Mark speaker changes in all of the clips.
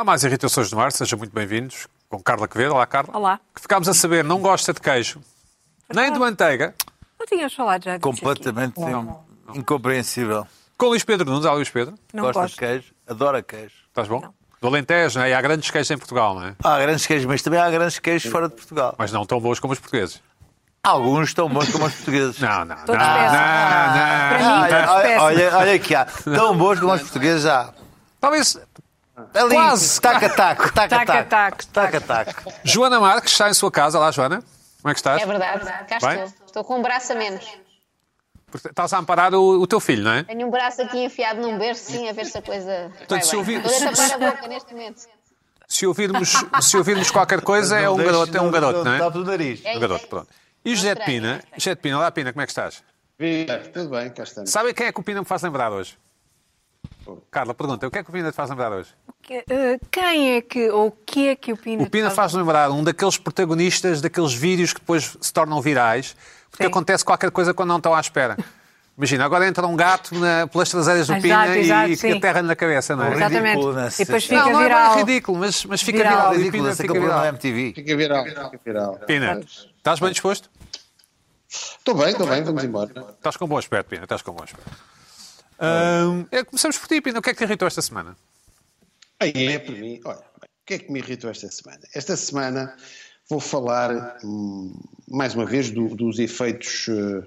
Speaker 1: Há mais irritações no ar, sejam muito bem-vindos. Com Carla Quevedo. Olá, Carla.
Speaker 2: Olá.
Speaker 1: Que ficámos a saber, não gosta de queijo, nem de manteiga.
Speaker 2: Não tinhas falado já disso
Speaker 3: Completamente incompreensível.
Speaker 1: Com Luís Pedro Nunes. Olá, Luís Pedro.
Speaker 2: aqui. Não
Speaker 3: Gosta
Speaker 2: gosto.
Speaker 3: de queijo, adora queijo.
Speaker 1: Estás bom? Do Alentejo, não é? E há grandes queijos em Portugal, não é?
Speaker 3: Há grandes queijos, mas também há grandes queijos fora de Portugal.
Speaker 1: Mas não tão bons como os portugueses.
Speaker 3: Alguns tão bons como os portugueses.
Speaker 1: Não, não,
Speaker 2: Todos
Speaker 1: não,
Speaker 2: péssimos.
Speaker 1: não,
Speaker 2: Para
Speaker 1: não.
Speaker 2: mim,
Speaker 3: Olha,
Speaker 2: todos
Speaker 3: olha,
Speaker 2: péssimos.
Speaker 3: olha, olha aqui, há. Tão bons como os portugueses há.
Speaker 1: Talvez
Speaker 3: Ali,
Speaker 1: Quase.
Speaker 3: tac-tac, tac-tac.
Speaker 2: Tac-tac,
Speaker 3: Tac-tac.
Speaker 1: Joana Marques está em sua casa. Olá, Joana. Como é que estás?
Speaker 4: É verdade, cá
Speaker 1: Bem?
Speaker 4: estou. Estou com um braço a menos.
Speaker 1: Estás a amparar o, o teu filho, não é?
Speaker 4: Tenho um braço aqui enfiado num berço, sim, a ver se a coisa vai
Speaker 1: se
Speaker 4: bem.
Speaker 1: ouvir-
Speaker 4: Estou a tapar a boca neste momento.
Speaker 1: Se ouvirmos, se ouvirmos qualquer coisa, é um garoto, é um garoto, não é?
Speaker 3: Está do nariz.
Speaker 4: É
Speaker 1: Um garoto, pronto. E José de Pina? José de Pina, olá Pina, como é que estás?
Speaker 5: Viva, tudo bem, cá estamos.
Speaker 1: Sabem quem é que o Pina me faz lembrar hoje? Carla, pergunta, o que é que o Pina te faz lembrar hoje?
Speaker 2: Eh, Quem é que, ou o que é que o Pina...
Speaker 1: O Pina faz lembrar um daqueles protagonistas daqueles vídeos que depois se tornam virais, porque
Speaker 2: Sim.
Speaker 1: acontece qualquer coisa quando não estão à espera. Imagina, agora entra um gato na- pelas traseiras do
Speaker 2: Exato,
Speaker 1: Pina
Speaker 2: exato,
Speaker 1: e
Speaker 2: sim.
Speaker 1: que aterra-lhe na cabeça, não é?
Speaker 2: Exatamente.
Speaker 3: Ridículo?
Speaker 2: E depois fica
Speaker 1: Não, não é
Speaker 2: viral.
Speaker 1: ridículo, mas, mas fica
Speaker 2: Viral.
Speaker 1: viral. E o
Speaker 3: Ridículo,
Speaker 1: Pina
Speaker 3: esse
Speaker 1: fica viral.
Speaker 3: MTV.
Speaker 5: Fica viral, fica viral.
Speaker 1: Pina, estás bem disposto?
Speaker 5: Estou bem, estou bem, vamos embora.
Speaker 1: Estás com bom aspecto, Pina, estás com bom aspecto. É, começamos por ti, Pina. O que é que te irritou esta semana?
Speaker 5: Aí é para mim, olha, o que é que me irritou esta semana? Esta semana vou falar hum, mais uma vez do- dos efeitos eh,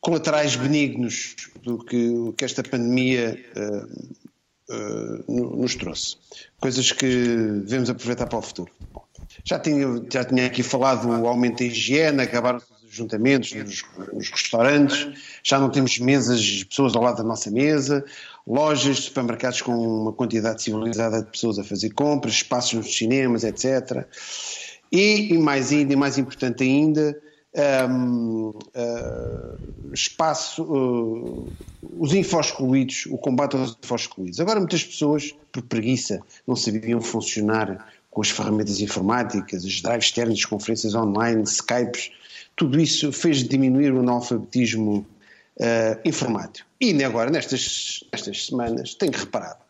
Speaker 5: colaterais benignos do que, que esta pandemia eh, no- nos trouxe. Coisas que devemos aproveitar para o futuro. Já, tinha, já tinha aqui falado do aumento da higiene, acabaram os ajuntamentos nos, nos restaurantes, já não temos mesas de pessoas ao lado da nossa mesa, lojas, supermercados com uma quantidade civilizada de pessoas a fazer compras, espaços nos cinemas, etc. E, e mais ainda, e mais importante ainda, hum, ah, espaço, ah, os infoscluídos, o combate aos infoscluídos. Agora muitas pessoas, por preguiça, não sabiam funcionar com as ferramentas informáticas, os drives externos, conferências online, Skypes, tudo isso fez diminuir o analfabetismo ah, informático. E agora, nestas, nestas semanas, tenho reparado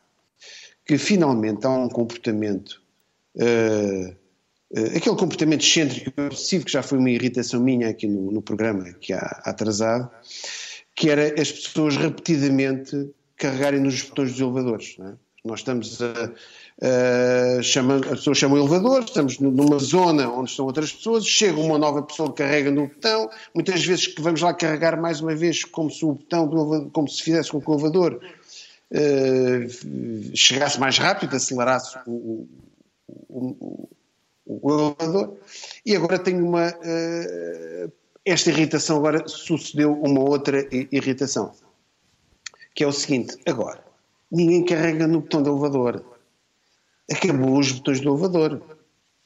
Speaker 5: que finalmente há um comportamento eh, eh, aquele comportamento excêntrico e obsessivo que já foi uma irritação minha aqui no, no programa que há atrasado, que era as pessoas repetidamente carregarem nos botões dos elevadores. é? Nós estamos a, a chamando, as pessoas chamam o elevador, estamos nu- numa zona onde estão outras pessoas, chega uma nova pessoa que carrega no botão, muitas vezes que vamos lá carregar mais uma vez como se o botão do elevador, como se fizesse com que o elevador eh, chegasse mais rápido, acelerasse o, o, o, o elevador. E agora tenho uma. eh, esta irritação agora sucedeu uma outra irritação. Que é o seguinte: agora, ninguém carrega no botão do elevador. Acabou os botões do elevador.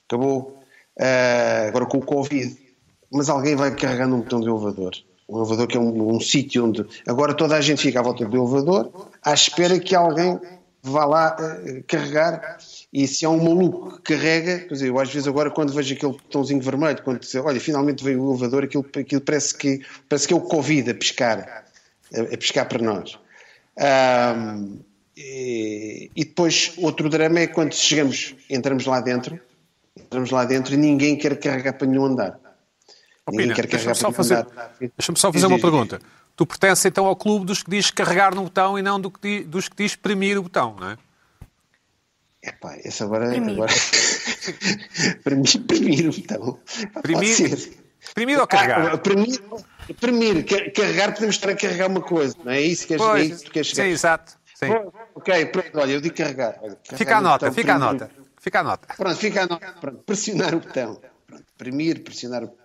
Speaker 5: Acabou. Ah, agora com o Covid. Mas alguém vai carregar no botão do elevador. Um elevador que é um, um sítio onde. Agora toda a gente fica à volta do elevador à espera que alguém vá lá eh, carregar. E se há um maluco que carrega, quer dizer, eu às vezes agora quando vejo aquele botãozinho vermelho, quando diz, olha, finalmente veio o elevador, aquilo, aquilo parece, que, parece que é o Covid a pescar, a, a pescar para nós. Ahm, e, e depois outro drama é quando chegamos, entramos lá dentro, entramos lá dentro e ninguém quer carregar para nenhum andar. Ninguém
Speaker 1: Pina,
Speaker 5: quer
Speaker 1: deixa-me
Speaker 5: carregar
Speaker 1: só
Speaker 5: para
Speaker 1: fazer,
Speaker 5: nenhum andar.
Speaker 1: deixa-me só fazer
Speaker 5: Diz,
Speaker 1: uma
Speaker 5: diz,
Speaker 1: pergunta. Tu pertences então ao clube dos que diz carregar no botão e não do que di- dos que diz premir o botão, não é?
Speaker 5: Epá, esse agora.
Speaker 2: Premir.
Speaker 5: agora... premir, premir o botão. Pode
Speaker 1: Premir,
Speaker 5: ser.
Speaker 1: premir ou carregar?
Speaker 5: Ah, premir, premir, car- carregar, podemos estar a carregar uma coisa, não é isso que, é isso que tu queres
Speaker 1: sim, exato. Sim.
Speaker 5: Ok, pronto, olha, eu digo carregar. Olha, carregar
Speaker 1: Fica a
Speaker 5: no
Speaker 1: nota,
Speaker 5: botão,
Speaker 1: fica a nota. Fica a nota.
Speaker 5: Pronto, fica a nota. Pronto, pressionar o botão. Pronto, premir, pressionar o botão.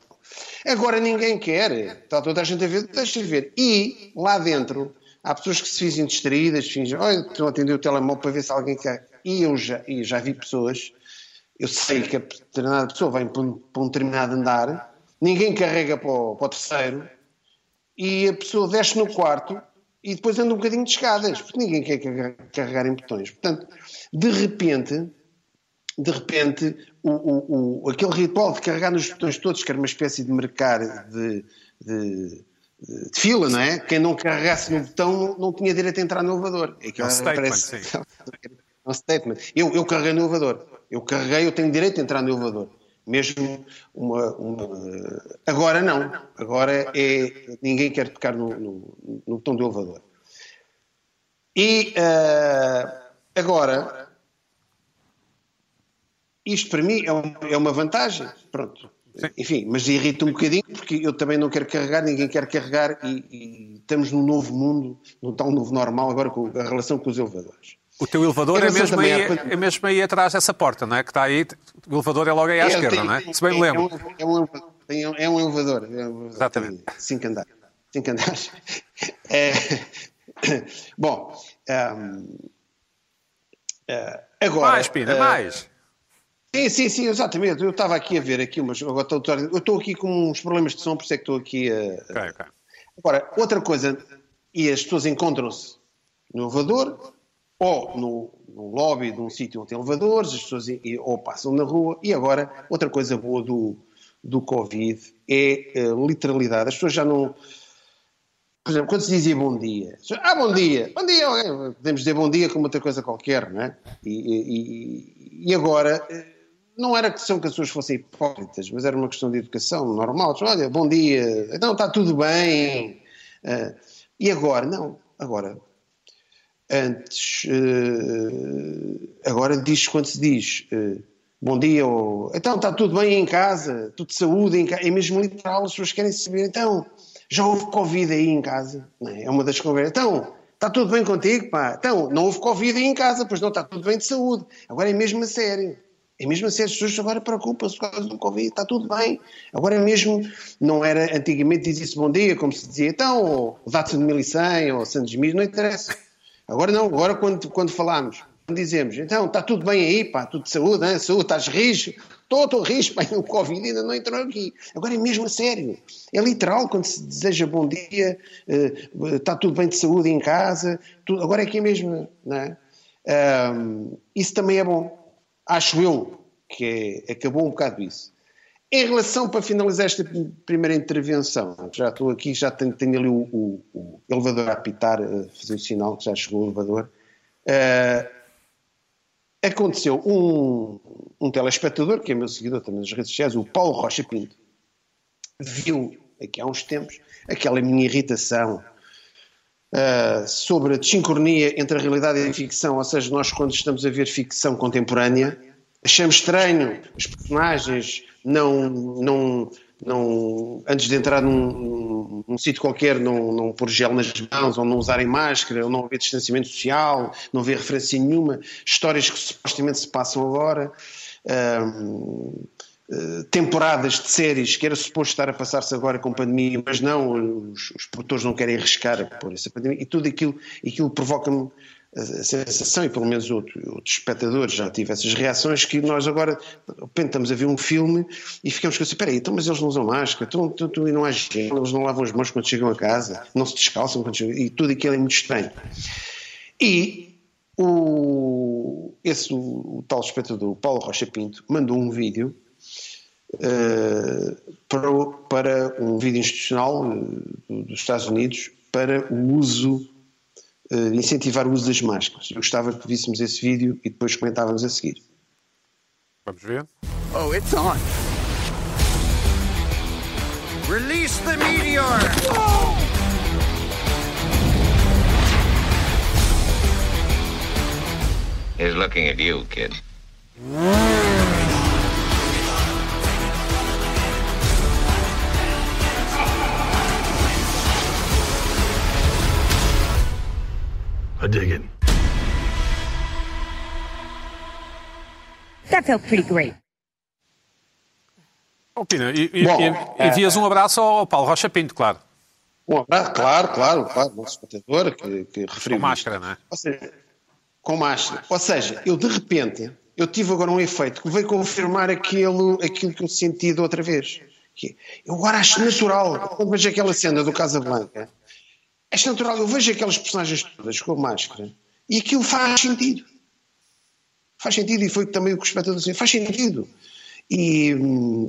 Speaker 5: Agora ninguém quer. Está toda a gente a ver, deixa ver. E lá dentro há pessoas que se fingem distraídas, fingem, olha, estão a atender o telemóvel para ver se alguém quer. E eu já, e já vi pessoas, eu sei que a determinada pessoa vai para um, para um determinado andar, ninguém carrega para o, para o terceiro, e a pessoa desce no quarto e depois anda um bocadinho de escadas, porque ninguém quer carregar, em botões. Portanto, de repente, de repente, o, o, o- aquele ritual de carregar nos botões todos, que era uma espécie de mercar de, de- de fila, não é? Quem não carregasse no botão não, tinha direito a entrar no elevador. É, que
Speaker 1: É um statement,
Speaker 5: parece- é um statement. Eu, eu carreguei no elevador. Eu carreguei, eu tenho direito a entrar no elevador. Mesmo uma, uma- Agora não. Agora é. Ninguém quer tocar no, no, no botão do elevador. E eh, agora. Isto para mim é, um- é uma vantagem. Pronto. Enfim, mas irrita um bocadinho porque eu também não quero carregar, ninguém quer carregar e, e estamos num novo mundo, num tal novo normal agora com a relação com os elevadores.
Speaker 1: O teu elevador é mesmo, aí, é mesmo aí atrás dessa porta, não é? Que está aí, o elevador é logo aí à
Speaker 5: É,
Speaker 1: esquerda,
Speaker 5: tem-
Speaker 1: não é? Se bem me
Speaker 5: é
Speaker 1: lembro.
Speaker 5: um- É um, tem um- é um elevador. É um elevador,
Speaker 1: Exatamente.
Speaker 5: Cinco andares. Cinco andares. É, bom, ahm, ah, agora.
Speaker 1: Mais, Pina,
Speaker 5: ah,
Speaker 1: mais.
Speaker 5: Sim, sim, sim, exatamente. Eu estava aqui a ver aqui, mas agora estou, eu estou aqui com uns problemas de som, por isso é que estou aqui a.
Speaker 1: Ok, ok.
Speaker 5: Agora, outra coisa, e as pessoas encontram-se no elevador ou no, no lobby de um sítio onde tem elevadores, as pessoas e- ou passam na rua. E agora, outra coisa boa do, do Covid é a literalidade. As pessoas já não. Por exemplo, quando se dizia bom dia, ah, bom dia, bom dia, podemos dizer bom dia como outra coisa qualquer, não é? E, e- e agora, eh, não era questão que as pessoas fossem hipócritas, mas era uma questão de educação normal. Olha, bom dia, então está tudo bem. Ah, e agora, não, agora, antes, eh, agora diz quando se diz eh, bom dia, ou então está tudo bem em casa, tudo de saúde em casa, é mesmo literal, as pessoas querem saber, então, já houve Covid aí em casa? É? é uma das conversas, então, está tudo bem contigo, pá, então, não houve Covid aí em casa, pois não, está tudo bem de saúde, agora é mesmo a sério. É mesmo a sério, as pessoas agora preocupam-se por causa do Covid, está tudo bem. Agora é mesmo, não era, antigamente dizia-se bom dia, como se dizia, então, ou data de 1100, ou Santos Mil, não interessa. Agora não, agora quando, quando falamos, dizemos, então, está tudo bem aí, pá, tudo de saúde, hein? saúde, estás rijo? Estou, estou rijo, pá, o Covid ainda não entrou aqui. Agora é mesmo a sério. É literal quando se deseja bom dia, eh, está tudo bem de saúde em casa, tudo, agora é que é mesmo, não é? Ahm, isso também é bom. Acho eu que é- acabou um bocado isso. Em relação, para finalizar esta primeira intervenção, já estou aqui, já tenho, tenho ali o, o- o elevador a apitar, a fazer o sinal que já chegou o elevador. Ah, aconteceu um, um telespectador, que é meu seguidor também nas redes sociais, o Paulo Rocha Pinto, viu aqui há uns tempos aquela minha irritação ah, sobre a desincronia entre a realidade e a ficção, ou seja, nós quando estamos a ver ficção contemporânea, achamos estranho os personagens não, não, não antes de entrar num, num, sítio qualquer, não, não pôr gel nas mãos, ou não usarem máscara, ou não haver distanciamento social, não haver referência nenhuma, histórias que supostamente se passam agora. ahm, eh, temporadas de séries que era suposto estar a passar-se agora com pandemia, mas não, os, os produtores não querem arriscar por essa pandemia, e tudo aquilo, aquilo provoca-me a, sensação, e pelo menos outro- outros espectadores já tive essas reações, que nós agora, de repente, estamos a ver um filme e ficamos com assim, espera aí, então, mas eles não usam máscara, então, então, então, e não há gel, eles não lavam as mãos quando chegam a casa, não se descalçam quando chegam, e tudo aquilo é muito estranho. E o, esse, o, tal espectador, Paulo Rocha Pinto, mandou um vídeo eh, para, para um vídeo institucional do- dos Estados Unidos para o uso, incentivar o uso das máscaras. Eu gostava que víssemos esse vídeo e depois comentávamos a seguir.
Speaker 1: Vamos ver.
Speaker 6: Oh, it's on. Release the meteor!
Speaker 7: He's looking at you, kid.
Speaker 8: I dig it.
Speaker 9: That felt pretty great.
Speaker 1: Oh, Pina, e, e,
Speaker 5: Bom,
Speaker 1: e- envias um abraço ao Paulo Rocha Pinto, claro.
Speaker 5: Um abraço, claro, claro, claro, nosso espectador que, que referiu.
Speaker 1: Com máscara, não é?
Speaker 5: Ou seja, com máscara. Ou seja, eu de repente, eu tive agora um efeito que veio confirmar aquilo, aquilo que eu senti da outra vez. Que eu agora acho natural, quando vejo aquela cena do Casablanca, acho natural, eu vejo aquelas personagens todas com máscara e aquilo faz sentido. Faz sentido, e foi também o que o espectador disse, faz sentido. E,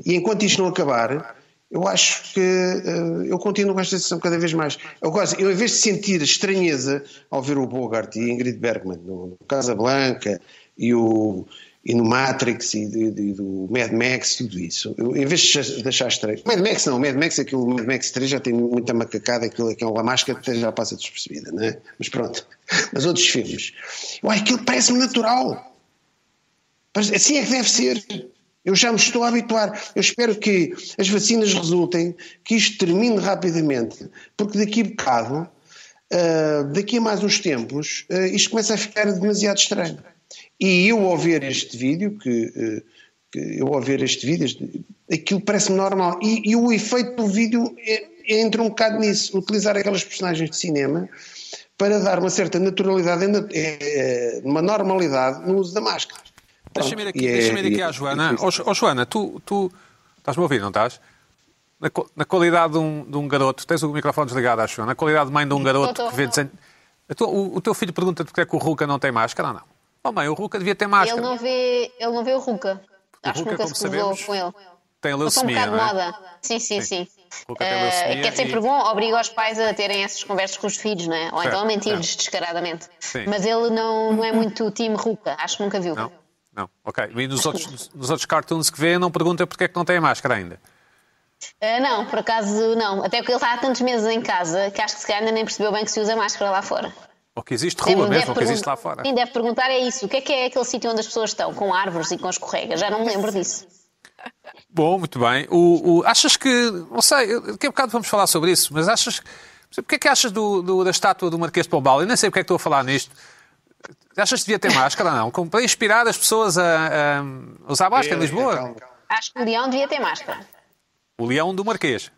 Speaker 5: e enquanto isto não acabar, eu acho que eh, eu continuo com esta sensação cada vez mais. Eu, gosto, eu, em vez de sentir estranheza ao ver o Bogart e Ingrid Bergman no, no Casablanca e, o, e no Matrix e, de- de- do Mad Max, tudo isso, eu, em vez de achar estranho. Mad Max não, Mad Max, aquilo, Mad Max 3 já tem muita macacada, aquilo, aquela máscara até já passa despercebida, não é? Mas pronto. Mas outros filmes. Uai, aquilo parece-me natural. Assim é que deve ser. Eu já me estou a habituar. Eu espero que as vacinas resultem, que isto termine rapidamente, porque daqui a bocado, ah, daqui a mais uns tempos, ah, isto começa a ficar demasiado estranho. E eu ao ver este vídeo, que, ah, que eu ao ver este vídeo, este- aquilo parece-me normal. E, e o efeito do vídeo é- é- entra um bocado nisso, utilizar aquelas personagens de cinema para dar uma certa naturalidade, eh, uma normalidade no uso da máscara.
Speaker 1: Deixa-me ir aqui,
Speaker 5: é-
Speaker 1: deixa-me ir aqui
Speaker 5: é-
Speaker 1: à Joana. Ó oh, Joana, tu, tu estás-me a ouvir, não estás? Na, na qualidade de um, de um garoto, tens o microfone desligado, acho eu, na qualidade de mãe de um garoto que vê desenho. A tua- o, o teu filho pergunta-te porque é que o Ruka não tem máscara ou não? Oh mãe, o Ruka devia ter máscara.
Speaker 4: Ele não vê, ele não vê o Ruka. Acho
Speaker 1: Ruka,
Speaker 4: que nunca
Speaker 1: como
Speaker 4: se
Speaker 1: sabemos,
Speaker 4: com ele.
Speaker 1: Tem
Speaker 4: um
Speaker 1: leucemia,
Speaker 4: de
Speaker 1: não é?
Speaker 4: moda. Sim, sim, sim. Eh,
Speaker 1: leucemia
Speaker 4: que é sempre
Speaker 1: e-
Speaker 4: bom, obriga os pais a terem essas conversas com os filhos, não é? Ou
Speaker 1: Certo,
Speaker 4: então a mentir-lhes descaradamente.
Speaker 1: Sim.
Speaker 4: Mas ele não, não é muito o time Ruka. Acho que nunca viu.
Speaker 1: Não? Não, ok. E nos outros, nos outros cartoons que vê, não pergunta porque é que não tem máscara ainda.
Speaker 4: Ah, não, por acaso não. Até porque ele está há tantos meses em casa que acho que se calhar ainda nem percebeu bem que se usa máscara lá fora.
Speaker 1: Ou que existe
Speaker 4: Deve-
Speaker 1: rua
Speaker 4: deve
Speaker 1: mesmo, ou que existe lá fora.
Speaker 4: Sim, deve perguntar é isso. O que é que é aquele sítio onde as pessoas estão? Com árvores e com escorrega? Já não me lembro disso.
Speaker 1: Bom, muito bem. O, o- achas que. Não sei, daqui a bocado vamos falar sobre isso, mas achas. O que é que achas do, do- da estátua do Marquês de Pombal? Eu nem sei porque é que estou a falar nisto. Achas que devia ter máscara ou não? Como para inspirar as pessoas a, a usar máscara em Lisboa?
Speaker 5: Calma.
Speaker 4: Acho que o leão devia ter máscara.
Speaker 1: O leão do Marquês.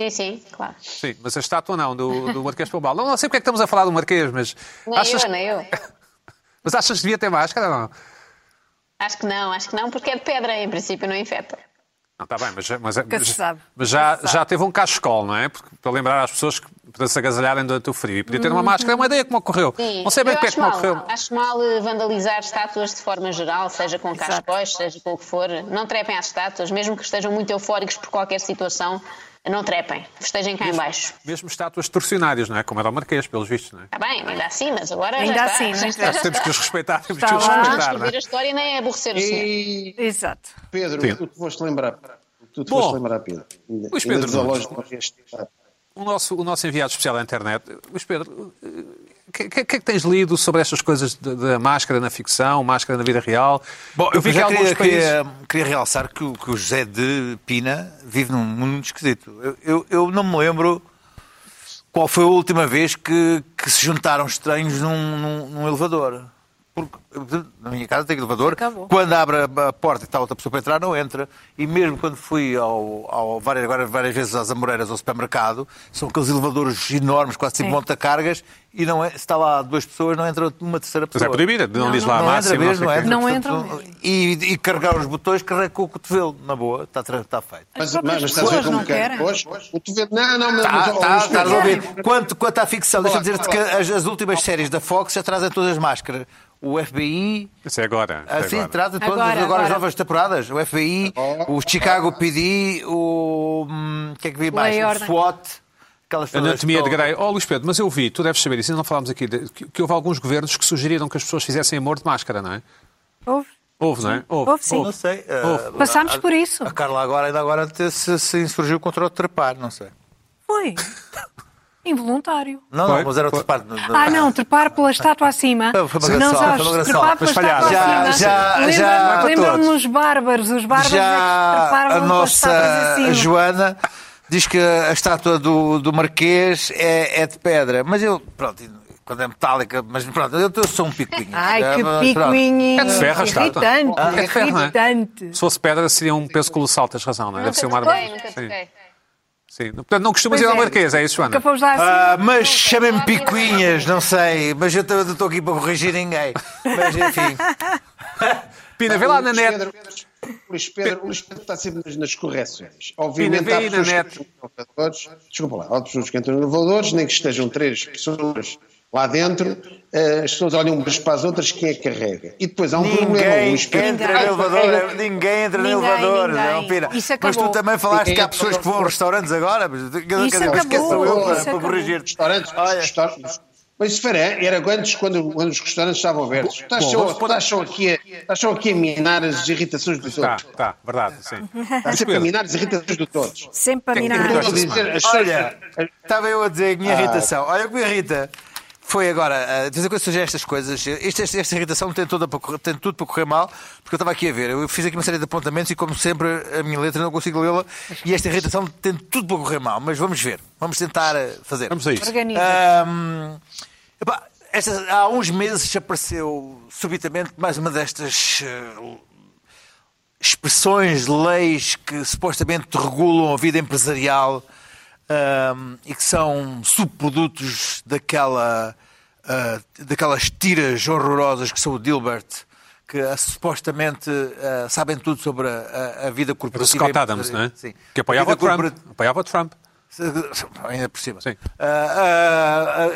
Speaker 4: Sim, sim, claro.
Speaker 1: Sim, mas a estátua não, do, do Marquês de Pombal. Não, não sei porque é que estamos a falar do Marquês, mas.
Speaker 4: Nem
Speaker 1: achas,
Speaker 4: eu, nem eu.
Speaker 1: Mas achas que devia ter máscara ou não?
Speaker 4: Acho que não, acho que não, porque é de pedra, em princípio não infecta.
Speaker 1: Não, está bem, mas, mas, mas, mas já, já teve um cachecol, não é? Porque, para lembrar às pessoas que, para se agasalharem durante o frio. E podia ter uma máscara, é uma ideia que me ocorreu.
Speaker 4: Uhum. Sim,
Speaker 1: não sei bem é
Speaker 4: acho
Speaker 1: que me
Speaker 4: mal.
Speaker 1: ocorreu.
Speaker 4: Acho mal eh, vandalizar estátuas de forma geral, seja com
Speaker 2: Exato.
Speaker 4: cascóis, seja com o que for. Não trepem às estátuas, mesmo que estejam muito eufóricos por qualquer situação, não trepem. Festejem cá em baixo.
Speaker 1: Mesmo estátuas torcionárias, não é? Como era o Marquês, pelos vistos, não é?
Speaker 4: Está bem, ainda assim, mas agora
Speaker 2: Ainda
Speaker 4: já está.
Speaker 2: assim,
Speaker 4: já está.
Speaker 1: Temos que os respeitar, temos
Speaker 2: Está
Speaker 1: que os respeitar, não
Speaker 4: escrever a
Speaker 1: é?
Speaker 4: história nem é aborrecer o senhor.
Speaker 5: E
Speaker 2: Exato.
Speaker 5: Pedro,
Speaker 1: Sim.
Speaker 5: tu te foste lembrar. Tu te
Speaker 1: Bom.
Speaker 5: foste lembrar, Pedro.
Speaker 1: Luís Pedro. O nosso, o nosso enviado especial à internet, Luís Pedro, o que, que, que é que tens lido sobre estas coisas da máscara na ficção, máscara na vida real?
Speaker 3: Bom, eu
Speaker 1: vi que
Speaker 3: queria,
Speaker 1: países...
Speaker 3: queria, queria realçar que, o- que o José de Pina vive num mundo muito esquisito. Eu, eu, eu não me lembro qual foi a última vez que, que se juntaram estranhos num, num- num elevador. Porque na minha casa tem elevador.
Speaker 2: Acabou.
Speaker 3: Quando abre a a porta e está outra pessoa para entrar, não entra. E mesmo quando fui ao, ao várias, agora várias vezes às Amoreiras ao supermercado, são aqueles elevadores enormes, quase tipo monta-cargas, e não é, se está lá duas pessoas, não entra uma terceira
Speaker 1: Mas
Speaker 3: pessoa.
Speaker 1: é proibida, não,
Speaker 2: Não,
Speaker 1: diz
Speaker 2: não,
Speaker 1: lá a
Speaker 3: Não entra
Speaker 1: máxima.
Speaker 3: não
Speaker 1: o quê.
Speaker 3: entra.
Speaker 2: Não
Speaker 3: portanto,
Speaker 2: entra mesmo.
Speaker 3: E, e carregar os botões, carrega com o cotovelo, na boa, está, está feito.
Speaker 5: Mas,
Speaker 2: próprias
Speaker 5: mas estás a ver como
Speaker 2: não
Speaker 5: que é?
Speaker 2: querem.
Speaker 5: Pois, o tu vê- Não, não, mas.
Speaker 3: Está,
Speaker 5: mas,
Speaker 3: está,
Speaker 5: oh,
Speaker 3: está
Speaker 5: Luís Pedro,
Speaker 3: resolvido. Quanto, quanto à ficção, deixa-me dizer-te que as, as últimas séries da Fox já trazem todas as máscaras. O FBI,
Speaker 1: Isso é agora. é
Speaker 3: assim,
Speaker 1: agora.
Speaker 3: trazem todas
Speaker 2: Agora,
Speaker 3: agora, as novas temporadas. O FBI, o Chicago PD, o. hum, O que é que vi mais?
Speaker 2: Lei
Speaker 3: O
Speaker 2: ordem.
Speaker 3: SWAT.
Speaker 1: Anatomia de Grey. Oh, Luís Pedro, mas eu vi, tu deves saber isso, ainda não falámos aqui, de- que, que houve alguns governos que sugeriram que as pessoas fizessem amor de máscara, não é?
Speaker 2: Houve.
Speaker 1: Houve, não é? Houve.
Speaker 2: Houve, sim.
Speaker 3: Não sei.
Speaker 1: Houve.
Speaker 3: uh,
Speaker 2: Passámos
Speaker 3: a-
Speaker 2: por isso.
Speaker 3: A Carla agora, ainda agora se, se insurgiu contra o trepar, não sei.
Speaker 2: Foi. Involuntário.
Speaker 3: Não, não, mas era o trepar.
Speaker 2: Ah, não, trepar pela estátua acima.
Speaker 3: Foi- foi uma
Speaker 2: não sabes,
Speaker 3: foi uma
Speaker 2: trepar pela estátua
Speaker 3: Já-
Speaker 2: acima.
Speaker 3: já-
Speaker 2: Lembra-
Speaker 3: já-
Speaker 2: Lembram-me os bárbaros. Os bárbaros é que
Speaker 3: Já
Speaker 2: treparam
Speaker 3: a nossa
Speaker 2: acima.
Speaker 3: Joana diz que a estátua do, do Marquês é, é de pedra. Mas eu, pronto, quando é metálica, mas pronto, eu, eu sou um picuinho.
Speaker 2: Ai, que picuinho.
Speaker 1: É de ferro a estátua.
Speaker 2: Irritante.
Speaker 1: Ah, é de ferro, não é?
Speaker 2: irritante.
Speaker 1: Se fosse pedra, seria um peso colossal, tens razão, não é? Deve ser uma
Speaker 4: Nunca
Speaker 1: arma.
Speaker 4: toquei, nunca toquei.
Speaker 1: Sim. Portanto, não costumas ir
Speaker 2: Pois
Speaker 1: ao
Speaker 2: é.
Speaker 1: Marquês, é isso, Joana?
Speaker 2: Nunca fomos lá acima.
Speaker 3: Ah, mas chamem-me picuinhas, não sei. Mas eu estou aqui para corrigir ninguém. Mas enfim.
Speaker 1: Pina, vê lá na net.
Speaker 5: Pedro, Luís Pedro, Luís Pedro está sempre nas, nas correções. Obviamente
Speaker 1: Pina,
Speaker 5: há
Speaker 1: vê aí na
Speaker 5: pessoas
Speaker 1: net.
Speaker 5: que elevadores, desculpa lá, há pessoas que entram em elevadores, nem que estejam três pessoas Lá dentro, eh, as pessoas olham umas para as outras, quem é que carrega? E depois há um problema.
Speaker 3: Ninguém
Speaker 5: o espelho-
Speaker 3: entra no elevador, ninguém entra no elevador,
Speaker 2: ninguém.
Speaker 3: não, Pina.
Speaker 2: Isso
Speaker 3: Mas tu também falaste
Speaker 5: Ninguém
Speaker 3: que há pessoas que vão a restaurantes agora. Mas,
Speaker 2: Isso
Speaker 3: quem
Speaker 2: acabou,
Speaker 3: sou eu para, para corrigir?
Speaker 5: Restaurantes,
Speaker 3: Olha.
Speaker 5: restaurantes. Mas isso era, era antes, quando, quando os restaurantes estavam abertos. Estás só, estás só aqui a, estás só aqui a minar as irritações dos
Speaker 1: Tá,
Speaker 5: outros.
Speaker 1: tá, verdade, sim.
Speaker 5: Estás sempre a minar as irritações dos outros.
Speaker 2: Sempre a
Speaker 1: é
Speaker 2: minar.
Speaker 3: Olha, estava eu a dizer a minha
Speaker 5: Ah.
Speaker 3: irritação. Olha o que me irrita. Foi agora, uh, dizer que surgem estas coisas. Esta, esta, esta irritação tem, toda para tem tudo para correr mal, porque eu estava aqui a ver. Eu fiz aqui uma série de apontamentos e, como sempre, a minha letra não consigo lê-la. E esta irritação tem tudo para correr mal. Mas vamos ver. Vamos tentar uh, fazer.
Speaker 1: Vamos a isso.
Speaker 3: Ahm, epá, esta- há uns meses apareceu subitamente mais uma destas eh, expressões, leis que supostamente regulam a vida empresarial ahm, e que são subprodutos daquela, ah, daquelas tiras horrorosas que são o Dilbert, que ah, supostamente ah, sabem tudo sobre a, a- vida
Speaker 1: Do
Speaker 3: corporativa.
Speaker 1: Scott Adams, não é?
Speaker 3: Sim.
Speaker 1: Que apoiava o Trump. Apoiava o Trump.
Speaker 3: Ainda por cima.
Speaker 1: Sim.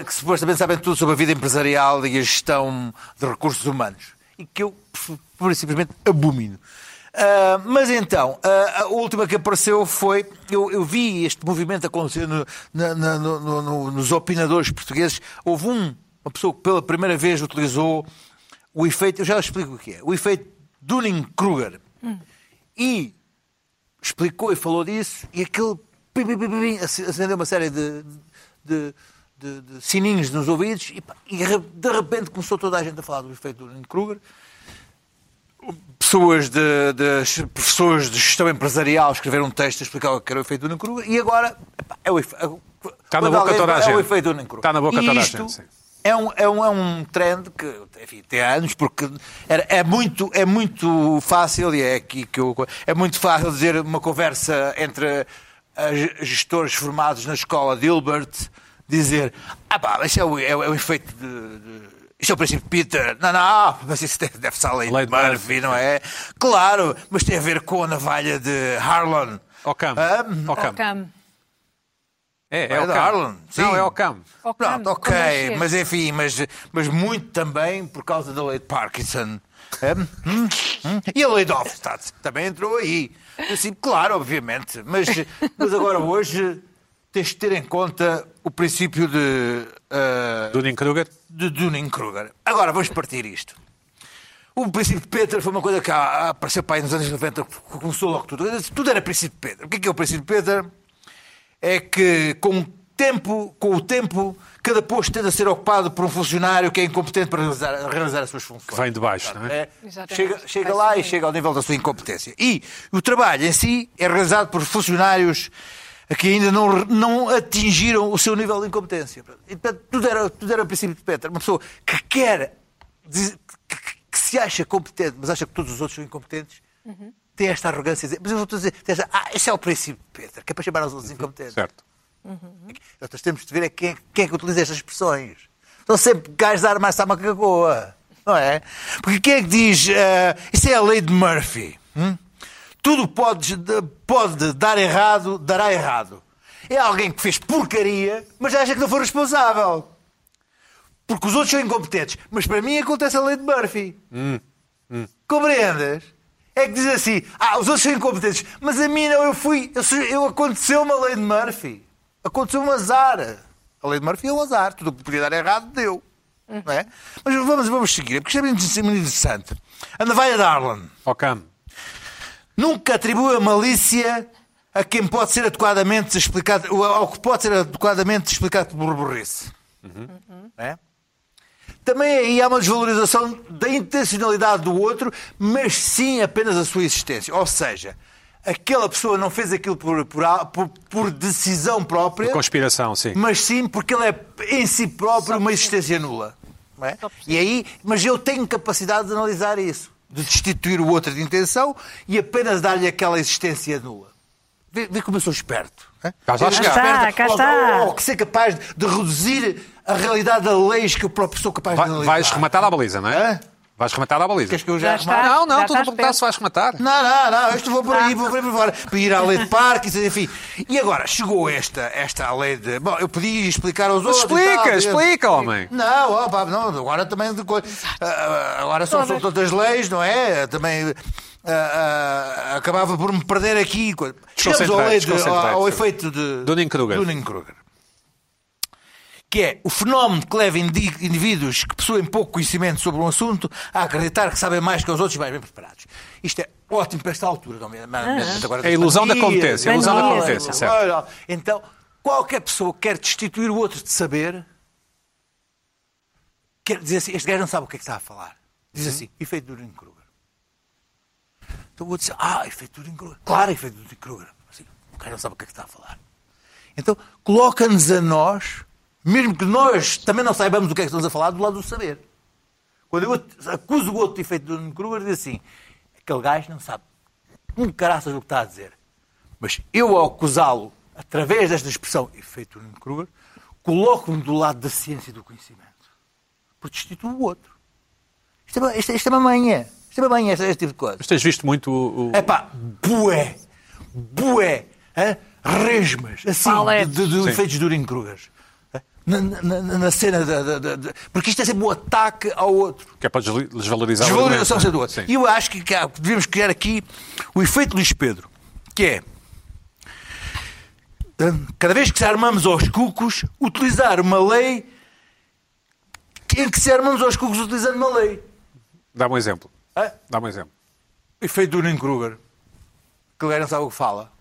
Speaker 3: Que supostamente sabem tudo sobre a vida empresarial e a gestão de recursos humanos. E que eu, simplesmente, abomino. Ah, mas então, ah, a última que apareceu foi. Eu, eu vi este movimento acontecer no- na- na- no- no- no- nos opinadores portugueses. Houve um, uma pessoa que pela primeira vez utilizou o efeito. Eu já explico o que é. O efeito Dunning-Kruger. E explicou e falou disso e aquele pim, pim, pim, pim, pim, ac- acendeu uma série de, de, de- de sininhos nos ouvidos e, e de repente começou toda a gente a falar do efeito do Kruger. Pessoas de, de- professores de gestão empresarial escreveram um texto a explicar o que era o efeito do Kruger e agora é o efeito.
Speaker 1: Está na boca toda a
Speaker 3: É o
Speaker 1: gente.
Speaker 3: efeito do Kruger.
Speaker 1: Está na boca toda a gente, sim.
Speaker 3: É um, é, um, é um trend que enfim, tem anos, porque era- é, muito, é muito fácil, e é aqui que eu. É muito fácil dizer uma conversa entre ah, gestores formados na escola de Hilbert, dizer: Ah, pá, isso é o, é o- é o efeito de. de isto é o princípio Peter. Não, não, mas isso deve, ser a de
Speaker 1: de Murphy.
Speaker 3: Murphy, não é? Claro, mas tem a ver com a navalha de Harlan.
Speaker 1: Ocam.
Speaker 3: Ah,
Speaker 1: Ocam.
Speaker 2: Cam.
Speaker 1: É,
Speaker 3: É
Speaker 1: é o.
Speaker 3: Harlan, sim.
Speaker 1: Não, é o Cam.
Speaker 3: Pronto, ok,
Speaker 2: é é?
Speaker 3: mas enfim, mas, mas muito também por causa da lei de Parkinson. É? Hum? Hum? E a lei de Hofstad também entrou aí. Assim, claro, obviamente, mas, mas agora hoje tens de ter em conta o princípio de, uh,
Speaker 1: Dunning-Kruger.
Speaker 3: de Dunning-Kruger. Agora vamos partir isto. O princípio de Peter foi uma coisa que apareceu para aí nos anos 90, que começou logo tudo. Tudo era princípio de Peter. O que é, que é o princípio de Peter? É que com o tempo, com o tempo, cada posto tende a ser ocupado por um funcionário que é incompetente para realizar, realizar as suas funções.
Speaker 1: Que vem de baixo, não é?
Speaker 3: É, chega chega lá e chega ao nível da sua incompetência. E o trabalho em si é realizado por funcionários que ainda não, não atingiram o seu nível de incompetência. E, portanto, tudo era, tudo era o princípio de Peter. Uma pessoa que quer, que, se acha competente, mas acha que todos os outros são incompetentes, tem esta arrogância de dizer, mas eu vou dizer, esta, ah, esse é o princípio de Peter, que é para chamar os outros incompetentes.
Speaker 1: Certo.
Speaker 3: Nós temos de ver é quem, quem é que utiliza estas expressões. Estão sempre gajos a armar-se à macacoa. Não é? Porque quem é que diz eh, isso é a lei de Murphy? hum? Tudo pode, pode dar errado, dará errado. É alguém que fez porcaria, mas acha que não foi responsável. Porque os outros são incompetentes. Mas para mim acontece a lei de Murphy. Compreendes? É que diz assim: ah, os outros são incompetentes, mas a mim não, eu fui, eu, eu aconteceu uma lei de Murphy. Aconteceu um azar. A lei de Murphy é um azar. Tudo o que podia dar errado deu. Não é? Mas vamos, vamos seguir, porque isto é muito interessante. A navalha de Arlan
Speaker 1: Ao Cam.
Speaker 3: Nunca atribui a malícia a quem pode ser adequadamente explicado, ou ao que pode ser adequadamente explicado por burrice. Não é? Também aí há uma desvalorização da intencionalidade do outro, mas sim apenas a sua existência. Ou seja, aquela pessoa não fez aquilo por, por, por- por decisão própria,
Speaker 1: Conspiração, sim.
Speaker 3: mas sim porque ele é em si próprio uma existência nula. não é? E aí, mas eu tenho capacidade de analisar isso, de destituir o outro de intenção e apenas dar-lhe aquela existência nula. Vê, vê como eu sou esperto. é?
Speaker 1: Cá está,
Speaker 3: esperto,
Speaker 2: cá está.
Speaker 3: Ou, ou que ser capaz de reduzir a realidade a leis que eu próprio sou capaz
Speaker 1: Vai-
Speaker 3: de analisar.
Speaker 1: vais rematar à baliza, não é?
Speaker 3: Hã?
Speaker 1: Vais rematar à baliza.
Speaker 3: Queres que eu já,
Speaker 2: Já está.
Speaker 1: Não, não, estou a perguntar se vais rematar.
Speaker 3: Não, não, não, isto vou por aí, vou por aí por fora. Para ir à lei de parques, enfim. E agora, chegou esta, esta lei de. Bom, eu podia explicar aos
Speaker 1: Mas
Speaker 3: outros.
Speaker 1: explica,
Speaker 3: tal.
Speaker 1: explica, homem.
Speaker 3: Não, ó, pá, não, agora também. de agora são, são
Speaker 2: Todas.
Speaker 3: leis, não é? Também. ah, ah, acabava por me perder aqui. Chegamos ao, de, ao
Speaker 1: sim.
Speaker 3: efeito de.
Speaker 1: Dunning-Kruger.
Speaker 3: Dunning-Kruger. Que é o fenómeno que leva indi- indivíduos que possuem pouco conhecimento sobre um assunto a acreditar que sabem mais que os outros e mais bem preparados. Isto é ótimo para esta altura, agora
Speaker 1: É a ilusão da competência, a ilusão
Speaker 2: da
Speaker 1: competência, certo.
Speaker 3: Então, qualquer pessoa que quer destituir o outro de saber, quer dizer assim, este gajo não sabe o que é que está a falar. Diz
Speaker 1: Uhum.
Speaker 3: assim, efeito Dunning-Kruger. Então o outro diz, ah, efeito Dunning-Kruger. Claro, efeito Dunning-Kruger. Assim, o gajo não sabe o que é que está a falar. Então, coloca-nos a nós, mesmo que nós também não saibamos o que é que estamos a falar, do lado do saber. Quando eu acuso o outro de efeito Dunning-Kruger, diz assim, aquele gajo não sabe um caraças o que está a dizer. Mas eu, ao acusá-lo, através desta expressão efeito Dunning-Kruger, coloco-me do lado da ciência e do conhecimento. Porque destituo o outro. Isto é, isto, é- isto é uma manhã. Isto é uma manhã, este, este tipo de coisa.
Speaker 1: Mas tens visto muito o.
Speaker 3: É pá, bué, bué, hã? resmas, assim,
Speaker 2: Paletes.
Speaker 3: de, de, de efeitos Dunning-Kruger. Hã? Na, na- na- na cena da, da- da- Porque isto é sempre um ataque ao outro.
Speaker 1: Que é para desvalorizar o
Speaker 3: Desvalorização do
Speaker 1: não é?
Speaker 3: outro.
Speaker 1: Sim.
Speaker 3: E eu acho que, que devemos criar aqui o efeito Luís Pedro, que é hum, cada vez que se armamos aos cucos, utilizar uma lei em que se armamos aos cucos utilizando uma lei.
Speaker 1: Dá-me um exemplo.
Speaker 3: Hã?
Speaker 1: Dá-me um exemplo.
Speaker 3: Efeito Dunning-Kruger. Que o não sabe o que fala.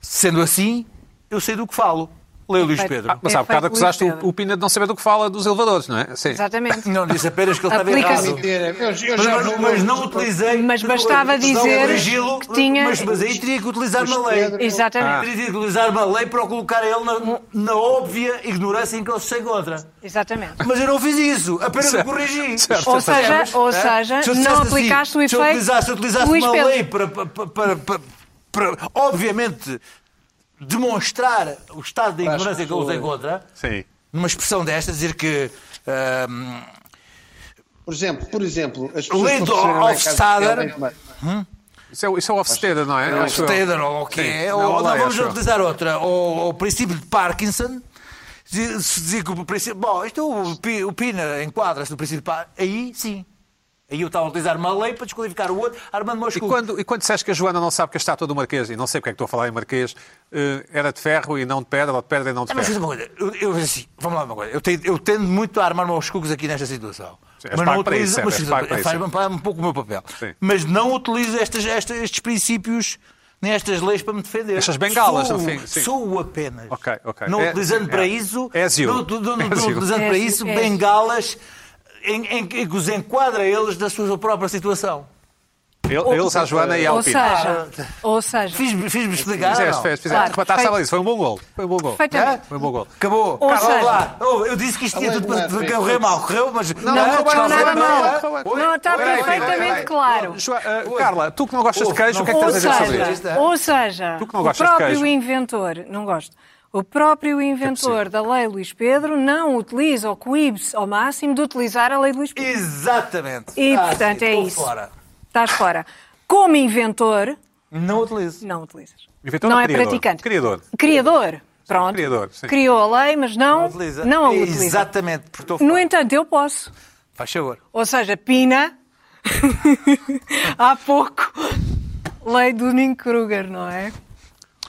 Speaker 3: Sendo assim, eu sei do que falo. Lê Luís
Speaker 2: Efeito-
Speaker 3: Pedro.
Speaker 1: Ah, mas
Speaker 2: É
Speaker 1: há bocado acusaste
Speaker 2: Luís
Speaker 1: o, o Pina de não saber do que fala dos elevadores, não é? Sim.
Speaker 2: Exatamente.
Speaker 3: Não disse apenas que ele estava errado.
Speaker 5: Mentira, eu, eu
Speaker 3: Mas, mas- não utilizei.
Speaker 2: Mas bastava dizer
Speaker 3: corrigi-lo,
Speaker 2: que tinha-
Speaker 3: Mas, mas aí teria que utilizar uma lei.
Speaker 2: Exatamente.
Speaker 3: Teria que utilizar uma lei para o colocar ele na, na óbvia ignorância em que ele se encontra.
Speaker 2: Exatamente.
Speaker 3: Mas eu não fiz isso, apenas o corrigi.
Speaker 1: Certo.
Speaker 2: Ou seja, ou
Speaker 3: Hã?
Speaker 2: seja,
Speaker 3: Se eu
Speaker 2: não
Speaker 3: dissesse
Speaker 2: aplicaste o
Speaker 3: se eu
Speaker 2: efeito
Speaker 3: utilizasse, se eu utilizasse
Speaker 2: Luís
Speaker 3: uma
Speaker 2: Pedro.
Speaker 3: lei para, para, para, para- para, obviamente, demonstrar o estado de ignorância que ele se
Speaker 5: pessoas.
Speaker 3: encontra,
Speaker 1: Sim.
Speaker 3: numa expressão desta, dizer que hum,
Speaker 5: Por exemplo, por exemplo, as pessoas
Speaker 3: Lei
Speaker 5: que
Speaker 3: do
Speaker 5: ofereceram lá em casa
Speaker 3: Hofstadter.
Speaker 1: Isso é, o- isso é o Hofstede, não é? Acho eu.
Speaker 3: Steiner, ou o que é,
Speaker 1: Não,
Speaker 3: ou
Speaker 1: a
Speaker 3: não, vamos
Speaker 1: eu.
Speaker 3: utilizar outra, ou o princípio de Parkinson, se dizer que o princípio. Bom, isto o Pina enquadra-se no princípio de Parkinson, aí sim. Aí eu estava a utilizar uma lei para desqualificar o outro, armando meus
Speaker 1: E quando, e quando disseste que a Joana não sabe que a estátua do Marquês, e não sei porque é que estou a falar em Marquês, eh, era de ferro e não de pedra, ou de pedra e não de
Speaker 3: Ah, mas
Speaker 1: ferro?
Speaker 3: uma coisa, eu, eu, assim, vamos lá uma coisa. Eu, tenho, eu tendo muito a armar meus cucos aqui nesta situação.
Speaker 1: Sim, pago para isso,
Speaker 3: mas,
Speaker 1: para
Speaker 3: faz faz um pouco o meu papel.
Speaker 1: Sim.
Speaker 3: Mas não utilizo estas, estas- estes princípios nem estas leis para me defender.
Speaker 1: Estas bengalas,
Speaker 3: sou,
Speaker 1: no fim, sim.
Speaker 3: Sou apenas.
Speaker 1: Ok, ok.
Speaker 3: Não
Speaker 1: É-
Speaker 3: utilizando
Speaker 1: é-
Speaker 3: para isso.
Speaker 1: és you.
Speaker 3: Não, não, não, não
Speaker 1: you.
Speaker 3: utilizando para isso bengalas em, em que os enquadra eles da sua própria situação.
Speaker 1: Ele- Eles, a Joana e ao
Speaker 2: Ou
Speaker 1: Pina.
Speaker 2: seja, ou seja,
Speaker 3: Fiz-me fiz explicar.
Speaker 1: Fizeste, fizeste, fizeste.
Speaker 2: Claro,
Speaker 1: Remataste a baliza. Foi um bom gol. Foi um bom gol. Foi um bom gol.
Speaker 3: Acabou.
Speaker 2: Ou
Speaker 3: Carla,
Speaker 2: seja-
Speaker 3: lá. Oh, eu disse que isto tinha
Speaker 5: Além
Speaker 3: tudo
Speaker 5: do
Speaker 3: para correr mal. Correu, mas.
Speaker 1: Não,
Speaker 2: Não,
Speaker 1: não,
Speaker 2: não. Não, está perfeitamente claro.
Speaker 1: Eh, Carla, tu que não gostas de queijo, o que é que tens a dizer sobre
Speaker 2: seja,
Speaker 1: isto?
Speaker 2: ou seja,
Speaker 1: Tu que não
Speaker 2: o
Speaker 1: gostas de
Speaker 2: próprio inventor, não gosto, o próprio inventor da lei Luís Pedro não utiliza ou coíbe-se ao máximo de utilizar a lei de Luís Pedro.
Speaker 3: Exatamente.
Speaker 2: E,
Speaker 3: Ah,
Speaker 2: portanto,
Speaker 3: sim,
Speaker 2: é isso.
Speaker 3: Fora.
Speaker 2: Estás fora. Como inventor,
Speaker 3: Não utilizo.
Speaker 2: não utilizas.
Speaker 1: Inventor
Speaker 2: não é
Speaker 1: criador?
Speaker 2: praticante.
Speaker 1: Criador.
Speaker 2: Criador. Pronto.
Speaker 1: Criador, sim.
Speaker 2: Criou a lei, mas não,
Speaker 3: Não utiliza.
Speaker 2: não a utiliza.
Speaker 3: Exatamente, porque estou
Speaker 2: No entanto, eu posso.
Speaker 3: Faz favor.
Speaker 2: Ou seja, Pina, há pouco, lei do Ninho-Kruger, não é?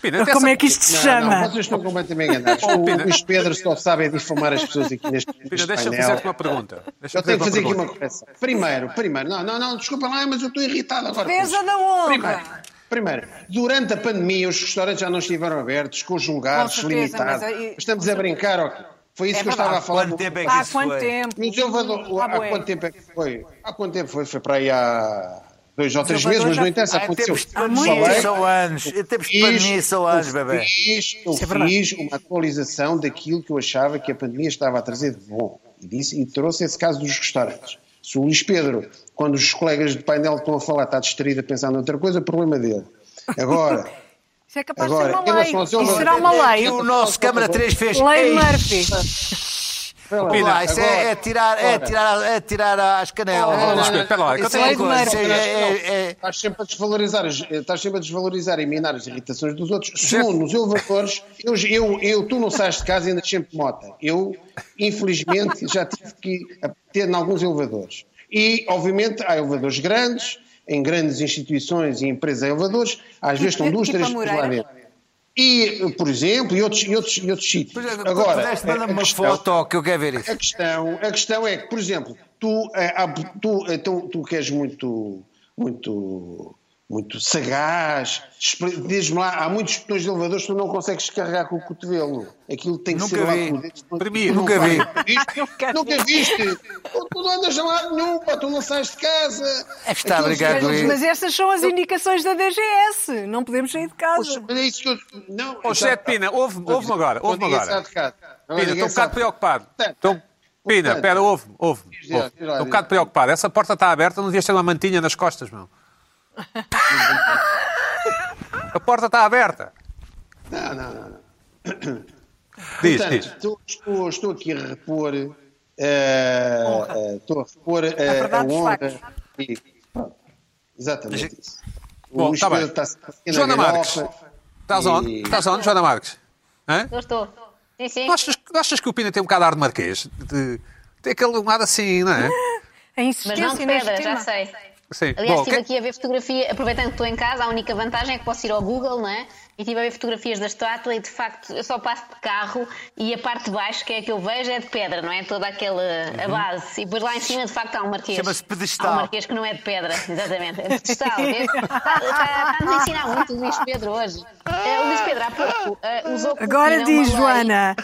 Speaker 1: Pina,
Speaker 2: Como é que isto se
Speaker 5: Não,
Speaker 2: chama?
Speaker 5: não, vocês estão completamente enganados.
Speaker 1: Oh,
Speaker 5: O. Luís Pedro só sabe é difamar as pessoas aqui neste,
Speaker 1: Pina,
Speaker 5: neste
Speaker 1: deixa-me
Speaker 5: painel.
Speaker 1: fazer-te uma pergunta.
Speaker 5: Eu tenho que fazer aqui uma correção. Primeiro, primeiro, não, não, não, desculpa lá, mas eu estou irritado agora.
Speaker 2: Defesa
Speaker 5: isto.
Speaker 2: da honra.
Speaker 5: Primeiro, primeiro, durante a pandemia os restaurantes já não estiveram abertos, conjugados,
Speaker 2: Com certeza,
Speaker 5: limitados.
Speaker 2: mas aí-
Speaker 5: Estamos a brincar, ok? Foi isso
Speaker 2: É
Speaker 5: que eu estava a falar.
Speaker 3: Quanto tempo é que
Speaker 2: Há
Speaker 3: isso
Speaker 2: quanto
Speaker 3: foi?
Speaker 2: tempo?
Speaker 5: Elevador,
Speaker 2: Ah,
Speaker 5: há
Speaker 2: bué.
Speaker 5: quanto tempo é que foi? Há quanto tempo foi? Foi para aí há dois ou três meses, mas não interessa, aconteceu.
Speaker 3: tempos de
Speaker 2: Há muito
Speaker 3: pandemia
Speaker 5: Falei,
Speaker 3: são anos. Em tempos de pandemia são anos,
Speaker 5: eu
Speaker 3: bebê.
Speaker 5: fiz, eu
Speaker 2: é
Speaker 5: fiz uma atualização daquilo que eu achava que a pandemia estava a trazer de bom. E, disse, e trouxe esse caso dos restaurantes. Se o Luís Pedro, quando os colegas de painel estão a falar, está distraído a pensar noutra coisa, problema dele. Agora,
Speaker 2: Isso é capaz
Speaker 5: Agora,
Speaker 2: de ser uma lei. Isso será uma lei.
Speaker 3: E o nosso Câmara 3 fez.
Speaker 2: Lei
Speaker 3: Ei,
Speaker 2: Murphy.
Speaker 1: Pina,
Speaker 3: Lá, isso é,
Speaker 5: agora-
Speaker 3: é tirar, é, tirar, é tirar às canelas.
Speaker 1: Oh, espera lá,
Speaker 3: Isso é, é,
Speaker 5: Não,
Speaker 3: é- é-
Speaker 5: Estás sempre a desvalorizar, as- estás sempre a desvalorizar e minar as irritações dos outros. Segundo, nos elevadores, eu, eu, eu- tu não sais de casa e andas sempre mota. Eu, infelizmente, já tive que ter em alguns elevadores. E, obviamente, há elevadores grandes, em grandes instituições e empresas elevadores, às vezes estão duas,
Speaker 2: Tipo
Speaker 5: três pessoas lá dentro. E, por exemplo, e outros, e outros, e outros sítios.
Speaker 3: É,
Speaker 5: Agora,
Speaker 3: manda-me uma
Speaker 5: questão-
Speaker 3: foto que eu quero ver isso.
Speaker 5: a questão, a questão é que, por exemplo, tu, eh, tu, então, tu que és muito, muito, muito sagaz, diz-me lá, há muitos botões de elevadores que tu não consegues descarregar com o cotovelo. Aquilo tem que
Speaker 3: Nunca
Speaker 5: ser lá
Speaker 3: vi.
Speaker 5: com o dedo. Tu-
Speaker 1: Primeiro.
Speaker 3: Nunca vi.
Speaker 5: Nunca viste? Nunca viste? Tu não andas a lado nenhum, pá, tu não sais de casa.
Speaker 3: É que está a
Speaker 5: Aquilo-
Speaker 3: com
Speaker 2: Mas,
Speaker 3: isso.
Speaker 2: mas estas são as indicações da DGS. Não podemos sair de casa.
Speaker 5: Mas é isso que eu... Não,
Speaker 1: Ô, José de Pina, ouve-me ouve agora, ouve-me agora. Pina, estou um bocado preocupado. Estou... Pina, espera, ouve-me, ouve-me.
Speaker 5: Lá, lá,
Speaker 1: Estou um bocado
Speaker 5: lá.
Speaker 1: preocupado. Essa porta está aberta, não devias ter uma mantinha nas costas, meu. A porta está aberta.
Speaker 5: Não, não, não. não.
Speaker 1: Diz,
Speaker 5: Portanto,
Speaker 1: diz.
Speaker 5: Estou, estou- estou aqui a repor. eh, eh, estou a repor eh, a,
Speaker 2: verdade dos
Speaker 5: honra. E, pronto, exatamente isso. O
Speaker 1: Bom, está bem.
Speaker 5: A na
Speaker 1: Joana Marques, estás
Speaker 5: e-
Speaker 1: onde? Estás onde, Joana Marques? Hã?
Speaker 4: Eu estou. Sim, sim.
Speaker 1: Não achas, achas que o Pina tem um bocado de ar de marquês? De, tem aquele lado assim, não é?
Speaker 2: A
Speaker 4: Mas não de pedra, já sei.
Speaker 1: Sim.
Speaker 4: Aliás,
Speaker 1: Bom,
Speaker 4: estive
Speaker 1: que-
Speaker 4: aqui a ver fotografia, aproveitando que estou em casa, a única vantagem é que posso ir ao Google, não é? E estive a ver fotografias da estátua e de facto eu só passo de carro e a parte de baixo, que é a que eu vejo, é de pedra, não é? Toda aquela a base. E depois lá em cima, de facto, há um marquês.
Speaker 3: Chama-se pedestal.
Speaker 4: Há um marquês que não é de pedra, exatamente. É pedestal. vês? Está, está, está a nos ensinar muito o Luís Pedro hoje. Eh, o Luís Pedro há pouco eh, usou
Speaker 2: Agora diz, Joana.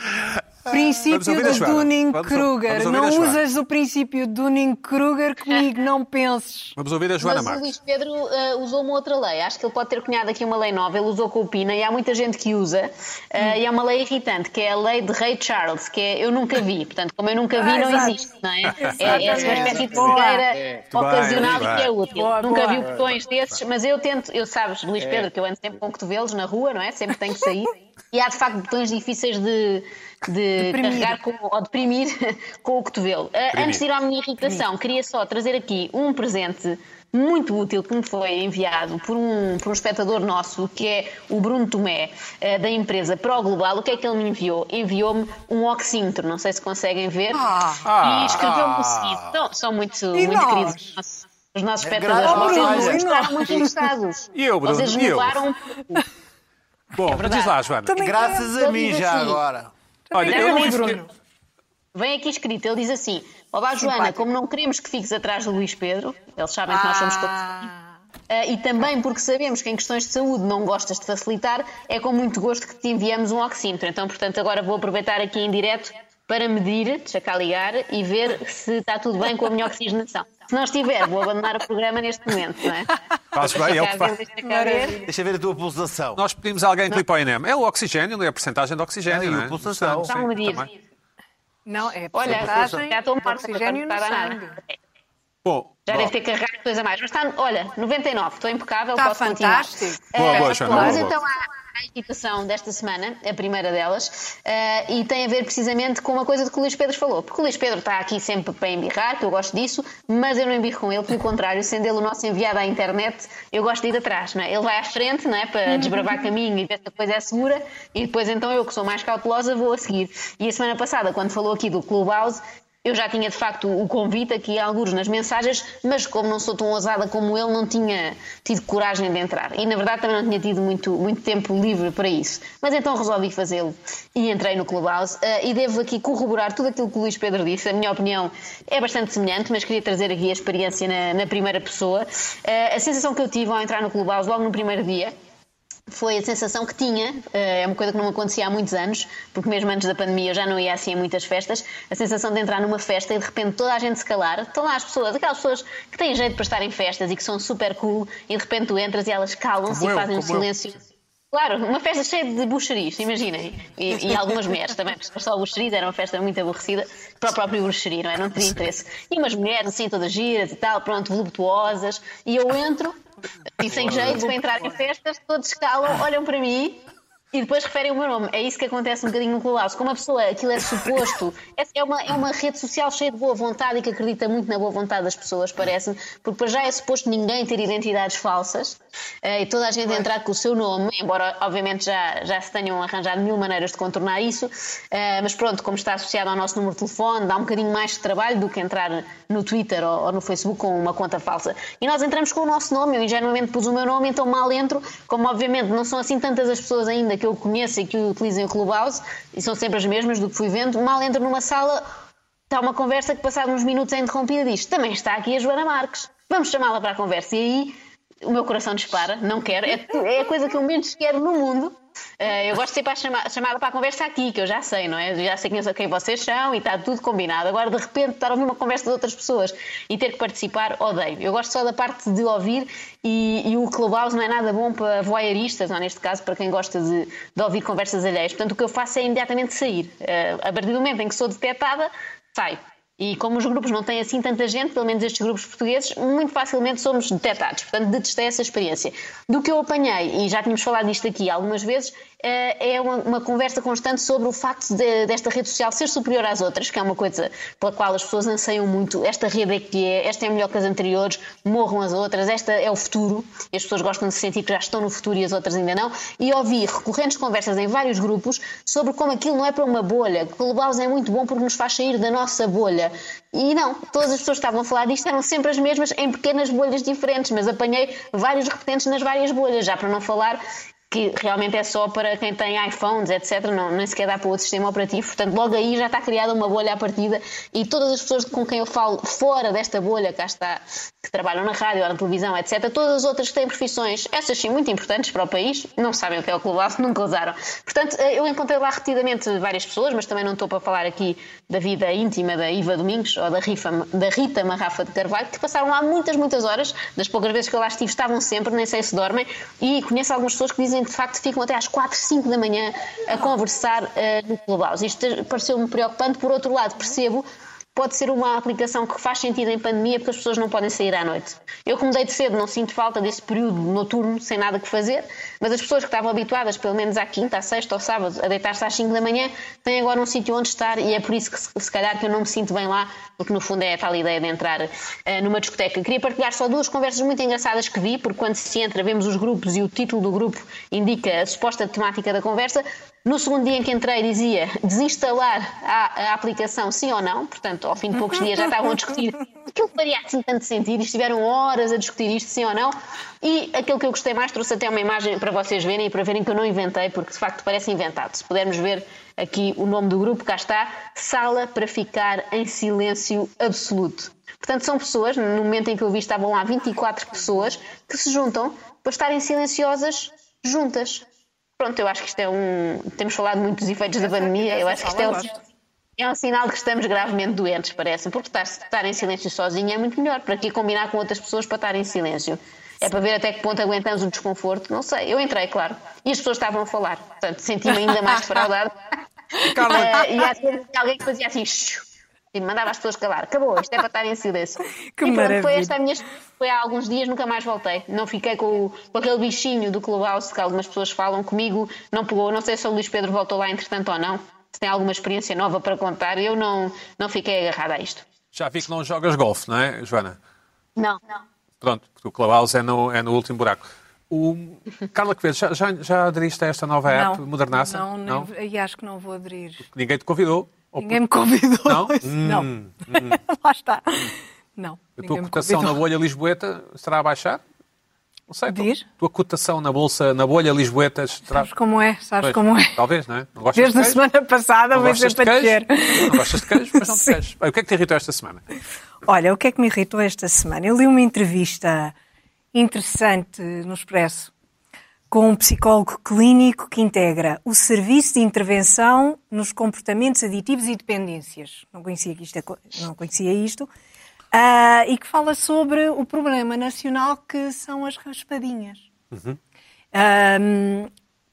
Speaker 2: Princípio.
Speaker 1: Vamos-
Speaker 2: Dunning-Kruger. Não usas o princípio de Dunning-Kruger comigo, não penses.
Speaker 1: Vamos ouvir a Joana
Speaker 4: Mas o
Speaker 1: Marques.
Speaker 4: Luís Pedro eh, usou uma outra lei. Acho que ele pode ter cunhado aqui uma lei nova. Ele usou com o E há muita gente que usa. eh, E é uma lei irritante, que é a lei de Rei Charles, que é eu nunca vi. Portanto, como eu nunca vi,
Speaker 2: Ah,
Speaker 4: não
Speaker 2: exato.
Speaker 4: existe, não é? É, é uma espécie de cegueira
Speaker 1: Muito
Speaker 4: ocasional
Speaker 1: bem,
Speaker 4: e que é útil.
Speaker 2: Boa,
Speaker 4: nunca
Speaker 2: boa.
Speaker 4: vi botões desses, mas eu tento, eu sabes, Luís Pedro, que eu ando sempre com cotovelos na rua, não é? Sempre tenho que sair. E há de facto botões difíceis de, de
Speaker 2: Deprimir.
Speaker 4: carregar com, ou deprimir com o cotovelo. Ah, antes de ir à minha irritação, queria só trazer aqui um presente muito útil que me foi enviado por um, por um espectador nosso, que é o Bruno Tomé, eh, da empresa Pro Global. O que é que ele me enviou? Enviou-me um oxímetro, não sei se conseguem ver,
Speaker 2: Ah.
Speaker 4: e escreveu-me o seguinte. São, são muito, muito
Speaker 2: nós?
Speaker 4: queridos os nossos- os nossos
Speaker 3: É
Speaker 4: espectadores. Vocês
Speaker 2: e
Speaker 4: mostraram
Speaker 2: nós?
Speaker 4: muito interessados.
Speaker 1: E eu, Bruno?
Speaker 4: Vocês
Speaker 1: eu?
Speaker 4: pouco.
Speaker 1: Bom,
Speaker 4: verdade.
Speaker 1: diz lá, Joana.
Speaker 2: Também
Speaker 3: Graças a mim já
Speaker 4: assim.
Speaker 3: agora.
Speaker 1: Olha,
Speaker 4: Não,
Speaker 1: eu
Speaker 4: não,
Speaker 1: fiz-
Speaker 2: Bruno.
Speaker 4: Vem aqui escrito, ele diz assim: Olá Joana, como não queremos que fiques atrás do Luís Pedro, eles sabem que nós somos todos
Speaker 2: Ah,
Speaker 4: ah, e também porque sabemos que em questões de saúde não gostas de facilitar, é com muito gosto que te enviamos um oxímetro. Então, portanto, agora vou aproveitar aqui em direto para medir, deixa cá ligar e ver se está tudo bem com a minha oxigenação. Se não estiver, vou abandonar o programa neste momento, não é?
Speaker 1: Faz bem,
Speaker 4: Deixa
Speaker 1: é o que
Speaker 4: ver,
Speaker 1: faz.
Speaker 4: deixa ver.
Speaker 3: Deixa ver a tua pulsação.
Speaker 1: Nós pedimos a alguém que o INEM. É o oxigênio, não é a porcentagem de oxigênio,
Speaker 3: Ah, e a
Speaker 1: é?
Speaker 3: pulsação.
Speaker 4: Está a medir.
Speaker 1: também.
Speaker 2: Não, é a
Speaker 4: Olha,
Speaker 2: porcentagem
Speaker 4: já estou
Speaker 2: de
Speaker 4: morta,
Speaker 2: oxigênio
Speaker 4: não
Speaker 2: no
Speaker 4: está a dar
Speaker 2: sangue.
Speaker 4: nada.
Speaker 1: Bom,
Speaker 4: Já
Speaker 1: bom.
Speaker 4: deve ter carregado coisa a mais. Mas está, olha, 99, estou impecável,
Speaker 2: Está
Speaker 4: posso continuar.
Speaker 2: fantástico.
Speaker 1: Boa,
Speaker 4: Eh,
Speaker 1: boa, Joana,
Speaker 4: Vamos
Speaker 1: boa, boa.
Speaker 4: então à, à irritação desta semana, a primeira delas, eh, e tem a ver precisamente com uma coisa que o Luís Pedro falou. Porque o Luís Pedro está aqui sempre para embirrar, que eu gosto disso, mas eu não embirro com ele, pelo contrário, sendo ele o nosso enviado à internet, eu gosto de ir atrás. Não é? Ele vai à frente não é? para desbravar caminho e ver se a coisa é segura, e depois então eu, que sou mais cautelosa, vou a seguir. E a semana passada, quando falou aqui do Clubhouse, eu já tinha de facto o convite aqui a alguns nas mensagens, mas como não sou tão ousada como ele, não tinha tido coragem de entrar. E na verdade também não tinha tido muito, muito tempo livre para isso. Mas então resolvi fazê-lo e entrei no Clubhouse. eh, e devo aqui corroborar tudo aquilo que o Luís Pedro disse. A minha opinião é bastante semelhante, mas queria trazer aqui a experiência na, na primeira pessoa. Eh, a sensação que eu tive ao entrar no Clubhouse logo no primeiro dia foi a sensação que tinha, eh, é uma coisa que não acontecia há muitos anos, porque mesmo antes da pandemia eu já não ia assim a muitas festas, a sensação de entrar numa festa e de repente toda a gente se calar, estão lá as pessoas, aquelas pessoas que têm jeito para estar em festas e que são super cool, e de repente tu entras e elas calam-se e fazem um
Speaker 1: como eu.
Speaker 4: Claro, uma festa cheia de buxerias, imaginem. E, e algumas mulheres também, porque só buxerias era uma festa muito aborrecida para o próprio buxeri, não é? Não teria interesse. E umas mulheres assim, todas giras e tal, pronto, voluptuosas, e eu entro e sem jeito para entrar em festas, todos calam, olham para mim E depois referem o meu nome. É isso que acontece um bocadinho no Clubhouse. Como a pessoa, aquilo é suposto, é uma, é uma rede social cheia de boa vontade e que acredita muito na boa vontade das pessoas, parece-me, porque para já é suposto ninguém ter identidades falsas eh, e toda a gente entrar com o seu nome, embora obviamente já, já se tenham arranjado mil maneiras de contornar isso, eh, mas pronto, como está associado ao nosso número de telefone, dá um bocadinho mais de trabalho do que entrar no Twitter ou, ou no Facebook com uma conta falsa. E nós entramos com o nosso nome, eu ingenuamente pus o meu nome, então mal entro, como obviamente não são assim tantas as pessoas ainda que eu conheço e que utilizem o Clubhouse, e são sempre as mesmas do que fui vendo, mal entro numa sala, está uma conversa que passado uns minutos é interrompida e diz, também está aqui a Joana Marques, vamos chamá-la para a conversa. E aí o meu coração dispara, não quero, é, é a coisa que eu menos quero no mundo. Uh, eu gosto de ser chamada para a conversa aqui, que eu já sei, não é? Já sei quem, quem vocês são e está tudo combinado. Agora, de repente, estar a ouvir uma conversa de outras pessoas e ter que participar, odeio. Eu gosto só da parte de ouvir e, e o Clubhouse não é nada bom para voyeuristas, ou neste caso, para quem gosta de, de ouvir conversas alheias. Portanto, o que eu faço é imediatamente sair. Uh, a partir do momento em que sou detectada, saio. E como os grupos não têm assim tanta gente, pelo menos estes grupos portugueses, muito facilmente somos detectados. Portanto, detestei essa experiência. Do que eu apanhei, e já tínhamos falado disto aqui algumas vezes, é uma, uma conversa constante sobre o facto de, desta rede social ser superior às outras, que é uma coisa pela qual as pessoas anseiam muito. Esta rede é que é, esta é melhor que as anteriores, morram as outras, esta é o futuro. E as pessoas gostam de se sentir que já estão no futuro e as outras ainda não. E ouvi recorrentes conversas em vários grupos sobre como aquilo não é para uma bolha, que o Clubhouse é muito bom porque nos faz sair da nossa bolha. E não, todas as pessoas que estavam a falar disto eram sempre as mesmas em pequenas bolhas diferentes, mas apanhei vários repetentes nas várias bolhas, já para não falar que realmente é só para quem tem iPhones, etc. Não, nem sequer dá para outro sistema operativo. Portanto, logo aí já está criada uma bolha à partida e todas as pessoas com quem eu falo fora desta bolha, cá está, que trabalham na rádio ou na televisão, etc., todas as outras que têm profissões, essas sim muito importantes para o país, não sabem o que é o Clubhouse, nunca usaram. Portanto, eh, eu encontrei lá repetidamente várias pessoas, mas também não estou para falar aqui da vida íntima da Iva Domingos ou da, Rifa, da Rita Marrafa de Carvalho, que passaram lá muitas, muitas horas, das poucas vezes que eu lá estive, estavam sempre, nem sei se dormem, e conheço algumas pessoas que dizem que de facto ficam até às 4, 5 da manhã a conversar uh, no Clubhouse. Isto pareceu-me preocupante. Por outro lado, percebo pode ser uma aplicação que faz sentido em pandemia porque as pessoas não podem sair à noite. Eu, como de cedo, não sinto falta desse período noturno sem nada que fazer, mas as pessoas que estavam habituadas, pelo menos à quinta, à sexta ou sábado, a deitar-se às 5 da manhã, têm agora um sítio onde estar e é por isso que, se calhar, que eu não me sinto bem lá, porque no fundo é a tal ideia de entrar uh, numa discoteca. Queria partilhar só duas conversas muito engraçadas que vi, porque quando se entra, vemos os grupos e o título do grupo indica a suposta temática da conversa. No segundo dia em que entrei, dizia desinstalar a, a, aplicação, sim ou não. Portanto, ao fim de poucos dias já estavam a discutir aquilo faria assim tanto sentido. E estiveram horas a discutir isto, sim ou não. E aquilo que eu gostei mais, trouxe até uma imagem para vocês verem e para verem que eu não inventei, porque de facto parece inventado. Se pudermos ver aqui o nome do grupo, cá está: Sala para ficar em silêncio absoluto. Portanto, são pessoas, no momento em que eu vi, estavam lá 24 pessoas que se juntam para estarem silenciosas juntas. Pronto, eu acho que isto é um. Temos falado muito dos efeitos da pandemia. Eu acho que isto é um, é um sinal que estamos gravemente doentes, parece porque estar, estar em silêncio sozinho é muito melhor. Para que combinar com outras pessoas para estar em silêncio? É para ver até que ponto aguentamos o desconforto? Não sei. Eu entrei, claro. E as pessoas estavam a falar. Portanto, senti-me ainda mais defraudado. uh, e há alguém que fazia assim. E mandava as pessoas calar. Acabou, isto é para estar em silêncio.
Speaker 2: Que
Speaker 4: e
Speaker 2: pronto,
Speaker 4: foi esta a minha foi há alguns dias, nunca mais voltei. Não fiquei com, com aquele bichinho do Clubhouse que algumas pessoas falam comigo, não pegou. Não sei se o Luís Pedro voltou lá entretanto ou não. Se tem alguma experiência nova para contar, eu não, não fiquei agarrada a isto.
Speaker 1: Já vi que não jogas golfe, não é, Joana?
Speaker 4: Não, não.
Speaker 1: Pronto, porque o Clubhouse é no, é no último buraco. O... Carla Quevedo, já, já, já aderiste a esta nova app,
Speaker 2: não,
Speaker 1: Modernaça?
Speaker 2: Não, não, e acho que não vou aderir.
Speaker 1: Ninguém te convidou?
Speaker 2: Ninguém me convidou.
Speaker 1: Não?
Speaker 2: não.
Speaker 1: Hum,
Speaker 2: Lá está. Não.
Speaker 1: A tua cotação na bolha lisboeta estará a baixar? Não sei.
Speaker 2: Diz?
Speaker 1: A tua cotação na bolsa, na bolha lisboeta estará...
Speaker 2: Sabes como é, sabes
Speaker 1: Pois,
Speaker 2: como é.
Speaker 1: Talvez, não é? Não gostas
Speaker 2: Desde a
Speaker 1: de queijo?
Speaker 2: semana passada vai
Speaker 1: gostas
Speaker 2: ser
Speaker 1: de
Speaker 2: para descer.
Speaker 1: Não gostas de queijo, mas não te
Speaker 2: Sim.
Speaker 1: queijo. Bem, o que é que te irritou esta semana?
Speaker 2: Olha, o que é que me irritou esta semana? Eu li uma entrevista interessante no Expresso com um psicólogo clínico que integra o serviço de intervenção nos comportamentos aditivos e dependências. Não conhecia isto, não conhecia isto. Ah, e que fala sobre o problema nacional que são as raspadinhas. Ahm,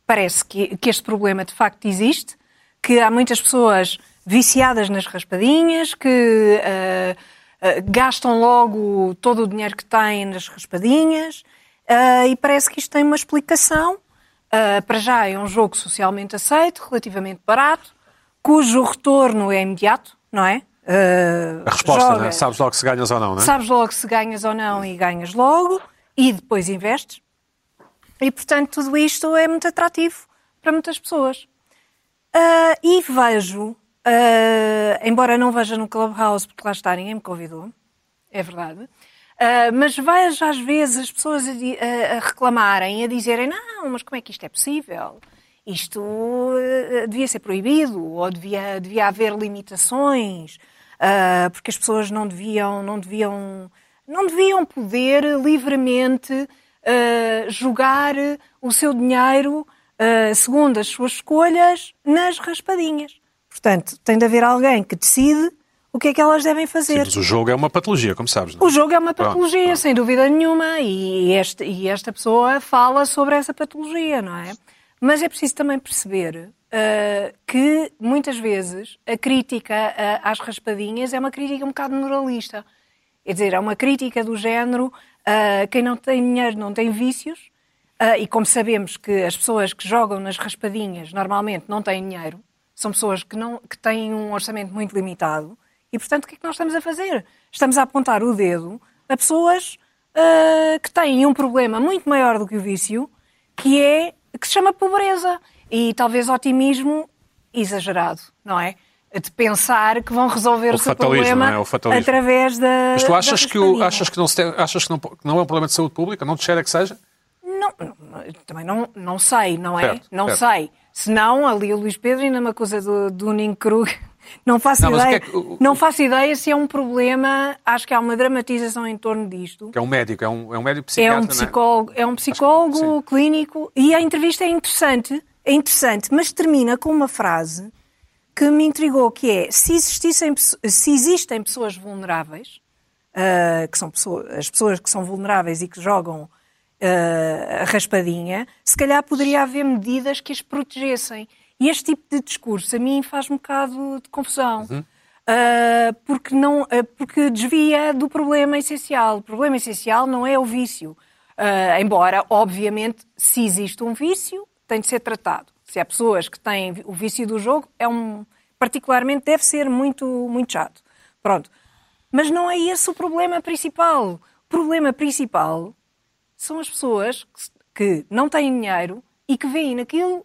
Speaker 2: parece que, que este problema de facto existe, que há muitas pessoas viciadas nas raspadinhas, que ah, gastam logo todo o dinheiro que têm nas raspadinhas, ah, e parece que isto tem uma explicação. Ah, para já é um jogo socialmente aceito, relativamente barato, cujo retorno é imediato, não é? Ah,
Speaker 1: A resposta,
Speaker 2: jogas,
Speaker 1: né? Sabes logo se ganhas ou não, né?
Speaker 2: Sabes logo se ganhas ou não e ganhas logo e depois investes. E, portanto, tudo isto é muito atrativo para muitas pessoas. Ah, e vejo, ah, embora não veja no Clubhouse, porque lá ninguém me convidou, é verdade, ah, mas vejo às vezes as pessoas a, a- a reclamarem, a dizerem: não, mas como é que isto é possível? Isto ah, devia ser proibido, ou devia, devia haver limitações, ah, porque as pessoas não deviam, não deviam, não deviam poder livremente jogar o seu dinheiro Uh, segundo as suas escolhas, nas raspadinhas. Portanto, tem de haver alguém que decide o que é que elas devem
Speaker 1: Sim,
Speaker 2: fazer.
Speaker 1: mas o jogo é uma patologia, como sabes. Não?
Speaker 2: O jogo é uma
Speaker 1: Pronto,
Speaker 2: patologia,
Speaker 1: pronto.
Speaker 2: sem dúvida nenhuma, e, este- e esta pessoa fala sobre essa patologia, não é? Mas é preciso também perceber uh, que, muitas vezes, a crítica uh, às raspadinhas é uma crítica um bocado moralista. Quer dizer, é uma crítica do género uh, quem não tem dinheiro não tem vícios, e como sabemos que as pessoas que jogam nas raspadinhas normalmente não têm dinheiro, são pessoas que, não, que têm um orçamento muito limitado, e portanto o que é que nós estamos a fazer? Estamos a apontar o dedo a pessoas uh, que têm um problema muito maior do que o vício, que é que se chama pobreza e talvez otimismo exagerado, não é? De pensar que vão resolver
Speaker 1: O
Speaker 2: seu problema
Speaker 1: é? O
Speaker 2: através da.
Speaker 1: Mas tu achas que, o, achas que, não, se tem- achas que não, que não é um problema de saúde pública? Não te cheira que seja?
Speaker 2: Não, não, também não, não sei, não é?
Speaker 1: Certo,
Speaker 2: não
Speaker 1: certo.
Speaker 2: sei. Senão, ali o Luís Pedro ainda me acusa do, do Ninho Krug. Não faço,
Speaker 1: Não,
Speaker 2: ideia,
Speaker 1: que é que- o-
Speaker 2: não faço ideia se é um problema. Acho que há uma dramatização em torno disto.
Speaker 1: Que é um médico, é um, é um médico
Speaker 2: É
Speaker 1: psiquiatra,
Speaker 2: um
Speaker 1: não
Speaker 2: psicólogo, é um psicólogo
Speaker 1: sim.
Speaker 2: clínico e a entrevista é interessante, é interessante, mas termina com uma frase que me intrigou, que é se, existissem, se existem pessoas vulneráveis, ah, que são pessoas, as pessoas que são vulneráveis e que jogam ah, a raspadinha, se calhar poderia haver medidas que as protegessem. E este tipo de discurso a mim faz um bocado de confusão. Ah, porque, não, ah, porque desvia do problema essencial. O problema essencial não é o vício. Ah, embora, obviamente, se existe um vício, tem de ser tratado. Se há pessoas que têm o vício do jogo, é um, particularmente deve ser muito, muito chato. Pronto. Mas não é esse o problema principal. O problema principal são as pessoas que, que não têm dinheiro e que veem naquilo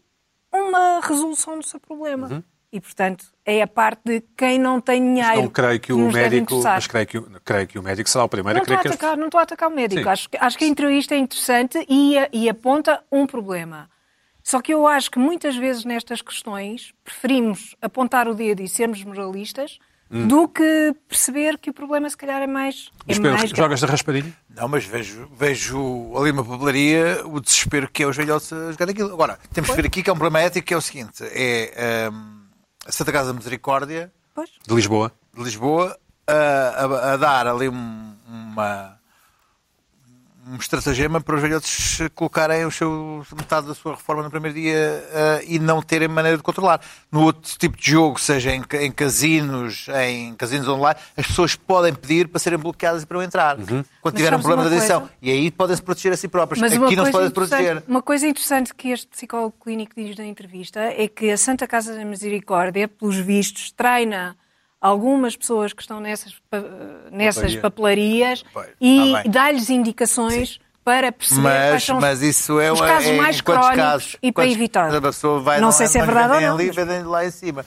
Speaker 2: uma resolução do seu problema. E, portanto, é a parte de quem não tem dinheiro.
Speaker 1: Não creio que o médico. Mas creio que, o- creio que o médico será o primeiro
Speaker 2: Não
Speaker 1: a
Speaker 2: estou a,
Speaker 1: querer que.
Speaker 2: atacar, não estou a atacar o médico.
Speaker 1: Sim.
Speaker 2: Acho, que- acho que a entrevista é interessante e, e aponta um problema. Só que eu acho que muitas vezes nestas questões preferimos apontar o dedo e sermos moralistas
Speaker 1: Hum.
Speaker 2: do que perceber que o problema se calhar é mais. É
Speaker 1: Pedro,
Speaker 2: mais
Speaker 1: jogas de raspadinha?
Speaker 3: Não, mas vejo, vejo ali uma papelaria o desespero que é os velhotes a jogar aquilo. Agora, temos que ver aqui que é um problema ético que é o seguinte: é hum, a Santa Casa da Misericórdia
Speaker 2: Pois.
Speaker 1: De Lisboa?
Speaker 3: de Lisboa a, a- a dar ali um, uma, um estratagema para os velhotes colocarem o seu, metade da sua reforma no primeiro dia eh, e não terem maneira de controlar. No outro tipo de jogo, seja em, em casinos, em casinos online, as pessoas podem pedir para serem bloqueadas e para não entrar. Quando
Speaker 2: Mas
Speaker 3: tiverem um problema de adição.
Speaker 2: coisa?
Speaker 3: E aí podem-se proteger a si próprios.
Speaker 2: Mas
Speaker 3: Aqui não se podem proteger.
Speaker 2: uma coisa interessante que este psicólogo clínico diz na entrevista é que a Santa Casa da Misericórdia, pelos vistos, treina algumas pessoas que estão nessas, pa- nessas
Speaker 1: Papelaria.
Speaker 2: papelarias
Speaker 3: Pois,
Speaker 2: e
Speaker 3: tá bem.
Speaker 2: dá-lhes indicações para perceber
Speaker 3: Mas,
Speaker 2: são
Speaker 3: mas isso é,
Speaker 2: os casos
Speaker 3: é
Speaker 2: mais crónicos
Speaker 3: casos?
Speaker 2: e para evitar.
Speaker 3: A pessoa vai
Speaker 2: não sei se é verdade ou não.
Speaker 3: ali,
Speaker 2: mas-
Speaker 3: lá em cima.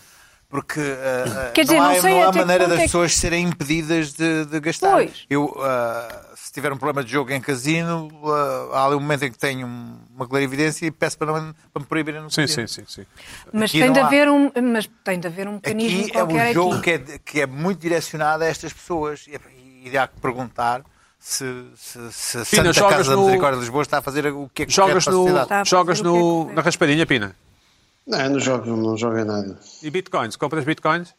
Speaker 3: Porque ah,
Speaker 2: Quer dizer,
Speaker 3: não,
Speaker 2: não
Speaker 3: há,
Speaker 2: sei
Speaker 3: não há
Speaker 2: que
Speaker 3: maneira das
Speaker 2: é que-
Speaker 3: pessoas serem impedidas de, de gastar.
Speaker 2: Pois.
Speaker 3: Eu, ah, se tiver um problema de jogo em casino, ah, há ali um momento em que tenho um- uma clarividência e peço para, não, para me proibirem no
Speaker 1: Sim,
Speaker 3: casino.
Speaker 1: sim, sim. sim.
Speaker 2: Mas
Speaker 3: Aqui
Speaker 2: tem, de
Speaker 3: há.
Speaker 2: haver um, mas tem de haver um mecanismo
Speaker 3: Aqui é
Speaker 2: qualquer
Speaker 3: um jogo
Speaker 2: aqui.
Speaker 3: que é, que é muito direcionado a estas pessoas e, e há que perguntar se, se, se a
Speaker 1: Pina,
Speaker 3: Santa
Speaker 1: jogas
Speaker 3: Casa da
Speaker 1: no-
Speaker 3: Misericórdia de Lisboa está a fazer o que é que
Speaker 1: Jogas,
Speaker 3: quer para a
Speaker 1: no, jogas
Speaker 2: é
Speaker 1: no, na raspadinha, Pina?
Speaker 5: Não, eu não jogo, não jogo em nada.
Speaker 1: E bitcoins? Compras bitcoins?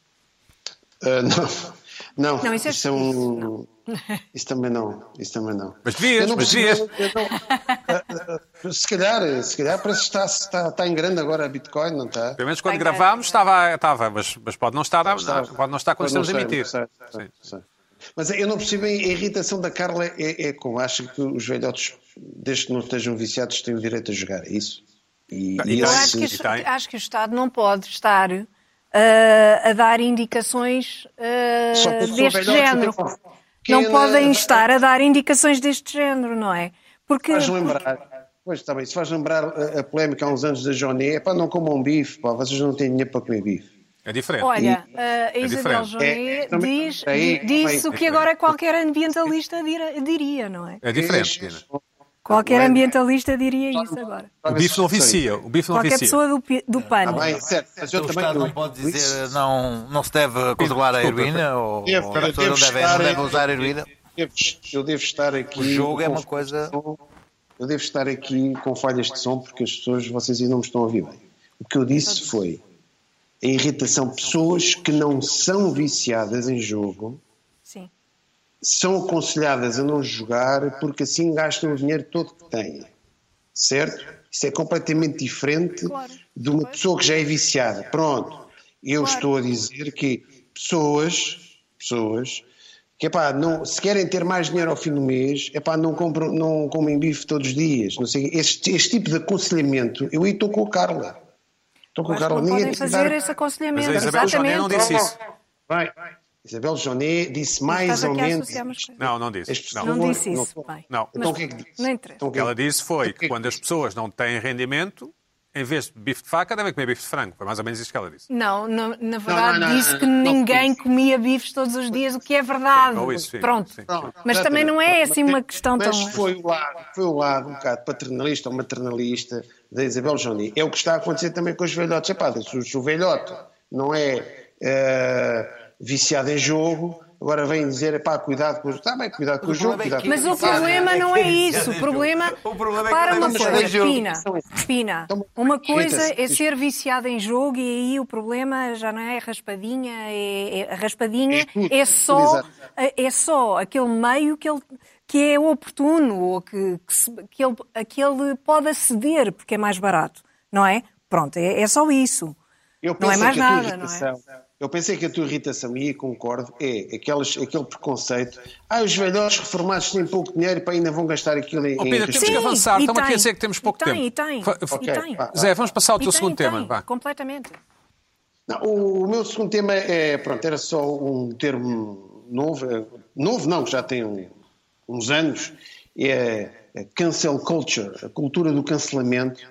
Speaker 5: Ah, não, não,
Speaker 2: Não, isso é-
Speaker 5: isso é um. Isso também não, isso também não.
Speaker 1: Mas devias,
Speaker 5: não
Speaker 1: mas devias.
Speaker 5: não- ah, ah, se calhar, se calhar parece que está, está, está em grande agora a Bitcoin, não está?
Speaker 1: Pelo menos quando gravámos estava, estava mas, mas pode não estar,
Speaker 5: Está.
Speaker 1: pode não estar quando
Speaker 5: não
Speaker 1: estamos a emitir.
Speaker 5: sei, sei, sei. Mas eu não percebo a irritação da Carla é, é como acha que os velhotes, desde que não estejam viciados, têm o direito a jogar, é isso? E,
Speaker 1: E
Speaker 5: e
Speaker 2: acho que, acho que o Estado não pode estar ah, a dar indicações
Speaker 5: sou
Speaker 2: deste género. Não podem estar a dar indicações deste género, não é? Porque,
Speaker 5: faz lembrar, pois está bem, se faz lembrar a, a polémica há uns anos da Joné, é pá, não comam bife, pá, vocês não têm dinheiro para comer bife.
Speaker 1: É diferente.
Speaker 2: olha, a Isabel
Speaker 1: diferente.
Speaker 2: Joné
Speaker 5: É, também-
Speaker 2: diz,
Speaker 5: aí,
Speaker 2: disse o que agora qualquer ambientalista diria, não é?
Speaker 1: É diferente.
Speaker 2: Qualquer
Speaker 5: é?
Speaker 2: ambientalista diria isso agora.
Speaker 1: O bife não vicia. O bife não
Speaker 2: Qualquer
Speaker 1: vicia.
Speaker 2: pessoa do, do pano.
Speaker 5: Está bem, certo, mas eu
Speaker 3: Então, o
Speaker 5: também
Speaker 3: Estado não
Speaker 5: eu-
Speaker 3: pode dizer não, não se deve controlar a heroína ou,
Speaker 5: Devo-
Speaker 3: ou as pessoas não
Speaker 5: estar
Speaker 3: não devem
Speaker 5: em-
Speaker 3: usar heroína.
Speaker 5: devo- eu devo estar aqui.
Speaker 3: O jogo é uma coisa-
Speaker 5: Eu devo estar aqui com falhas de som porque as pessoas, vocês ainda não me estão a ouvir bem. O que eu disse foi a irritação. Pessoas que não são viciadas em jogo. São aconselhadas a não jogar porque assim gastam o dinheiro todo que têm. Certo? Isso é completamente diferente
Speaker 2: Claro.
Speaker 5: de uma pessoa que já é viciada. Pronto. Eu
Speaker 2: Claro.
Speaker 5: estou a dizer que pessoas, pessoas que epá, não, se querem ter mais dinheiro ao fim do mês, epá, não, compram, não comem bife todos os dias. Não sei, este, este tipo de aconselhamento, eu aí estou com a Carla. Estou com a Carla.
Speaker 2: não podem fazer
Speaker 5: dar-
Speaker 2: esse aconselhamento.
Speaker 1: Mas a Isabel Joné
Speaker 2: Exatamente.
Speaker 1: não disse isso.
Speaker 5: Vai. Isabel Joné disse mais ou menos.
Speaker 1: Não, não disse.
Speaker 5: As pessoas-
Speaker 1: Não.
Speaker 2: Não disse isso.
Speaker 5: Não.
Speaker 2: Bem.
Speaker 1: Não.
Speaker 5: Então o que é que disse?
Speaker 2: não.
Speaker 5: Então,
Speaker 1: O que ela disse foi
Speaker 5: O
Speaker 1: que quando as pessoas não têm rendimento, em vez de bife de faca, devem comer bife de frango. Foi mais ou menos isso que ela disse.
Speaker 2: Não, na, na verdade
Speaker 5: não, não,
Speaker 2: disse
Speaker 5: não,
Speaker 2: que
Speaker 5: não, não
Speaker 2: ninguém comia bifes todos os dias, o que é verdade.
Speaker 1: Ou isso, sim,
Speaker 2: Pronto.
Speaker 1: sim.
Speaker 2: Mas também não é assim uma questão
Speaker 5: mas
Speaker 2: tão.
Speaker 5: foi o lado, foi o lado um bocado paternalista ou maternalista da Isabel Joné. É o que está a acontecer também com os velhotes. Epá, se o- se o velhote não é eh, viciado em jogo, agora vem dizer, epá, cuidado com o jogo. Está bem, cuidado com o jogo,
Speaker 3: problema é
Speaker 5: cuidado
Speaker 3: que-
Speaker 5: com
Speaker 2: Mas o problema
Speaker 3: é
Speaker 2: não é
Speaker 3: é
Speaker 2: isso. O
Speaker 3: em
Speaker 2: problema.
Speaker 3: jogo. O problema é que
Speaker 2: Repara
Speaker 3: não
Speaker 2: uma
Speaker 3: é
Speaker 2: coisa,
Speaker 3: jogo.
Speaker 2: Pina. Pina.
Speaker 5: Então,
Speaker 2: Uma coisa é ser viciado em jogo e aí o problema já não é raspadinha. É, é- a raspadinha
Speaker 5: É
Speaker 2: é só, é só aquele meio que ele. Que é oportuno ou que, que, se- que ele, que ele pode aceder porque é mais barato, não é? Pronto, é, é só isso.
Speaker 5: Eu
Speaker 2: Não é
Speaker 5: pensei
Speaker 2: mais
Speaker 5: que a tua
Speaker 2: nada, não é?
Speaker 5: irritação, Eu pensei que a tua irritação, e aí concordo, é aqueles, aquele preconceito. Ah, os velhotes reformados têm pouco dinheiro para ainda vão gastar aquilo em.
Speaker 1: Ó, Pedro,
Speaker 5: em
Speaker 1: temos
Speaker 2: Sim,
Speaker 1: que avançar. Estamos aqui a dizer que temos pouco
Speaker 2: e tem,
Speaker 1: tempo.
Speaker 2: E tem,
Speaker 1: Fa-
Speaker 2: e
Speaker 5: Ok,
Speaker 2: tem.
Speaker 1: Zé, vamos passar ao teu
Speaker 2: tem,
Speaker 1: segundo
Speaker 2: tem,
Speaker 1: tema. Vá.
Speaker 2: Completamente.
Speaker 5: Não, o, o meu segundo tema é, pronto, era só um termo novo, é, novo não, já tem uns anos, é a cancel culture, a cultura do cancelamento,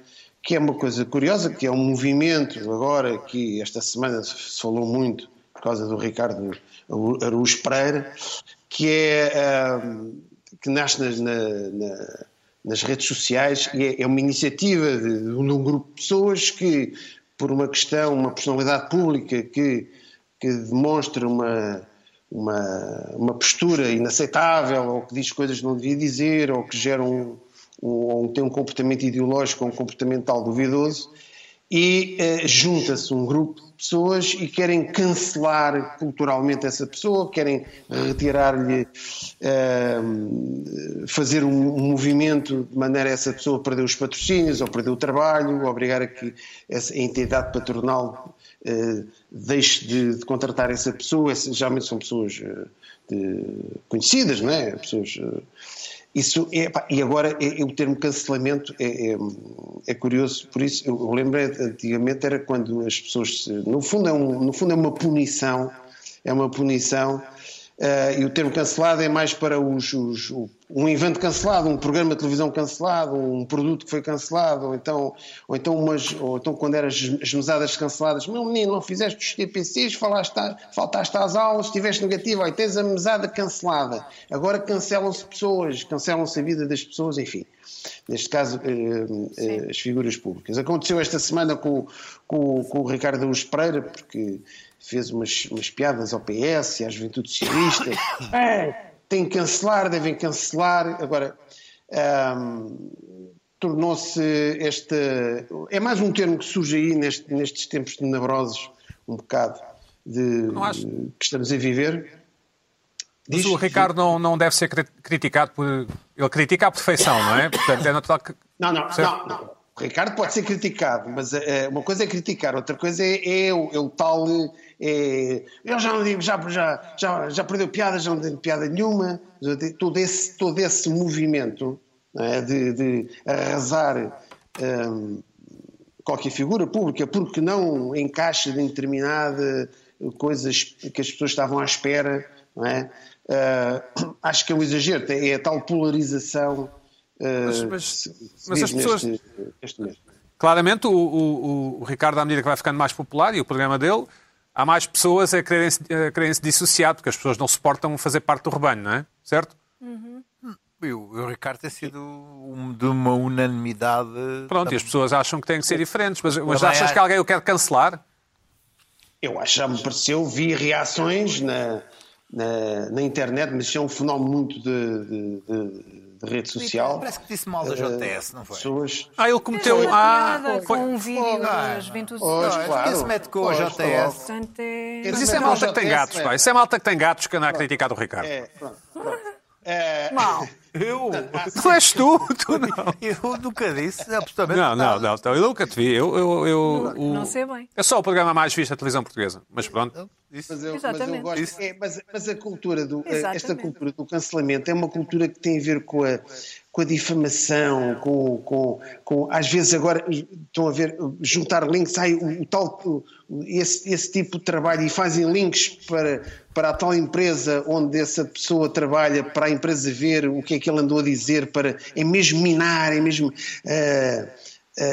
Speaker 5: que é uma coisa curiosa, que é um movimento agora que esta semana se falou muito por causa do Ricardo Araújo Pereira, que é ah, que nasce nas, na- na- nas redes sociais e é, é uma iniciativa de, de um grupo de pessoas que, por uma questão, uma personalidade pública que, que demonstra uma, uma, uma postura inaceitável, ou que diz coisas que não devia dizer, ou que gera um, um, tem um comportamento ideológico ou um comportamental duvidoso, e eh, junta-se um grupo de pessoas e querem cancelar culturalmente essa pessoa, querem retirar-lhe, eh, fazer um, um movimento de maneira a essa pessoa perder os patrocínios ou perder o trabalho, obrigar a que essa entidade patronal eh, deixe de, de contratar essa pessoa. Essas, geralmente são pessoas eh, de- conhecidas, não é? Pessoas. Isso é, pá, e agora é, é o termo cancelamento é, é, é curioso, por isso eu, eu lembro antigamente era quando as pessoas, se- no fundo é, um, no fundo é uma punição, é uma punição, eh, e o termo cancelado é mais para os, os- um evento cancelado, um programa de televisão cancelado, um produto que foi cancelado, ou então, ou então, umas, ou então quando eram as, as mesadas canceladas, meu menino, não fizeste os TPCs, falaste, a- faltaste às aulas, estiveste negativo, aí tens a mesada cancelada. Agora cancelam-se pessoas, cancelam-se a vida das pessoas, enfim. Neste caso, eh, eh, as figuras públicas. Aconteceu esta semana com, com, com o Ricardo Araújo Pereira, porque fez umas, umas piadas ao PS e à Juventude Socialista. É, tem que cancelar, devem cancelar. Agora, tornou-se este. É mais um termo que surge aí neste- nestes tempos tenebrosos, um bocado, de,
Speaker 1: acho.
Speaker 5: que estamos a viver.
Speaker 1: Mas
Speaker 5: Diz-
Speaker 1: o Ricardo não, não deve ser cri- criticado por. Ele critica a perfeição, não é? Portanto, é natural que.
Speaker 5: Não, não, não, não. Ricardo pode ser criticado, mas eh, uma coisa é criticar, outra coisa é, é o, é o tal. É, eu já não digo, já, já, já, já perdeu piada, já não tenho piada nenhuma. Todo esse, todo esse movimento é, de, de arrasar hum, qualquer figura pública, porque não encaixa em determinada coisas que as pessoas estavam à espera, é? Uh, acho que é um exagero, é a tal polarização.
Speaker 1: Mas- mas-
Speaker 5: se
Speaker 1: mas
Speaker 5: vive
Speaker 1: as pessoas-
Speaker 5: neste- neste momento.
Speaker 1: Claramente, o, o- o Ricardo, à medida que vai ficando mais popular, e o programa dele, há mais pessoas a quererem-se a quererem -se dissociar, porque as pessoas não suportam fazer parte do rebanho, não é? Certo?
Speaker 3: E o, o Ricardo tem sido um- de uma unanimidade.
Speaker 1: Pronto, e as pessoas acham que têm que ser diferentes, mas, mas achas que alguém o quer cancelar?
Speaker 5: Eu acho, já me pareceu, vi reações na, na, na internet, mas isso é um fenómeno muito de- de- de rede social.
Speaker 3: Parece que disse mal da JTS, não foi?
Speaker 5: Pessoas.
Speaker 1: Ah, ele cometeu um.
Speaker 2: uma
Speaker 1: Ah, foi-
Speaker 2: com um vídeo da Juventude
Speaker 5: Pois,
Speaker 2: Social.
Speaker 5: claro.
Speaker 3: Quem se mete com a JTS?
Speaker 2: É...
Speaker 1: Mas isso é malta que tem gatos, pá. Isso é malta que tem gatos que anda a criticar do Ricardo.
Speaker 5: É, pronto, pronto. É,
Speaker 2: Mal.
Speaker 3: Eu?
Speaker 1: Tu és tu, tu não.
Speaker 3: Eu nunca disse, absolutamente
Speaker 1: Não, não,
Speaker 3: nada.
Speaker 1: não, então, eu nunca te vi. Eu, eu, eu, o-
Speaker 2: Não sei bem.
Speaker 1: É só o programa mais visto da televisão portuguesa. Mas pronto.
Speaker 5: Mas eu, mas eu gosto.
Speaker 3: Isso.
Speaker 5: é, mas, mas a cultura do
Speaker 2: Exatamente.
Speaker 5: esta cultura do cancelamento é uma cultura que tem a ver com a, com a difamação, com, com, com às vezes agora estão a ver juntar links, sai o, o tal esse, esse tipo de trabalho e fazem links para para a tal empresa onde essa pessoa trabalha para a empresa ver o que é que ele andou a dizer para é mesmo minar, é mesmo ah,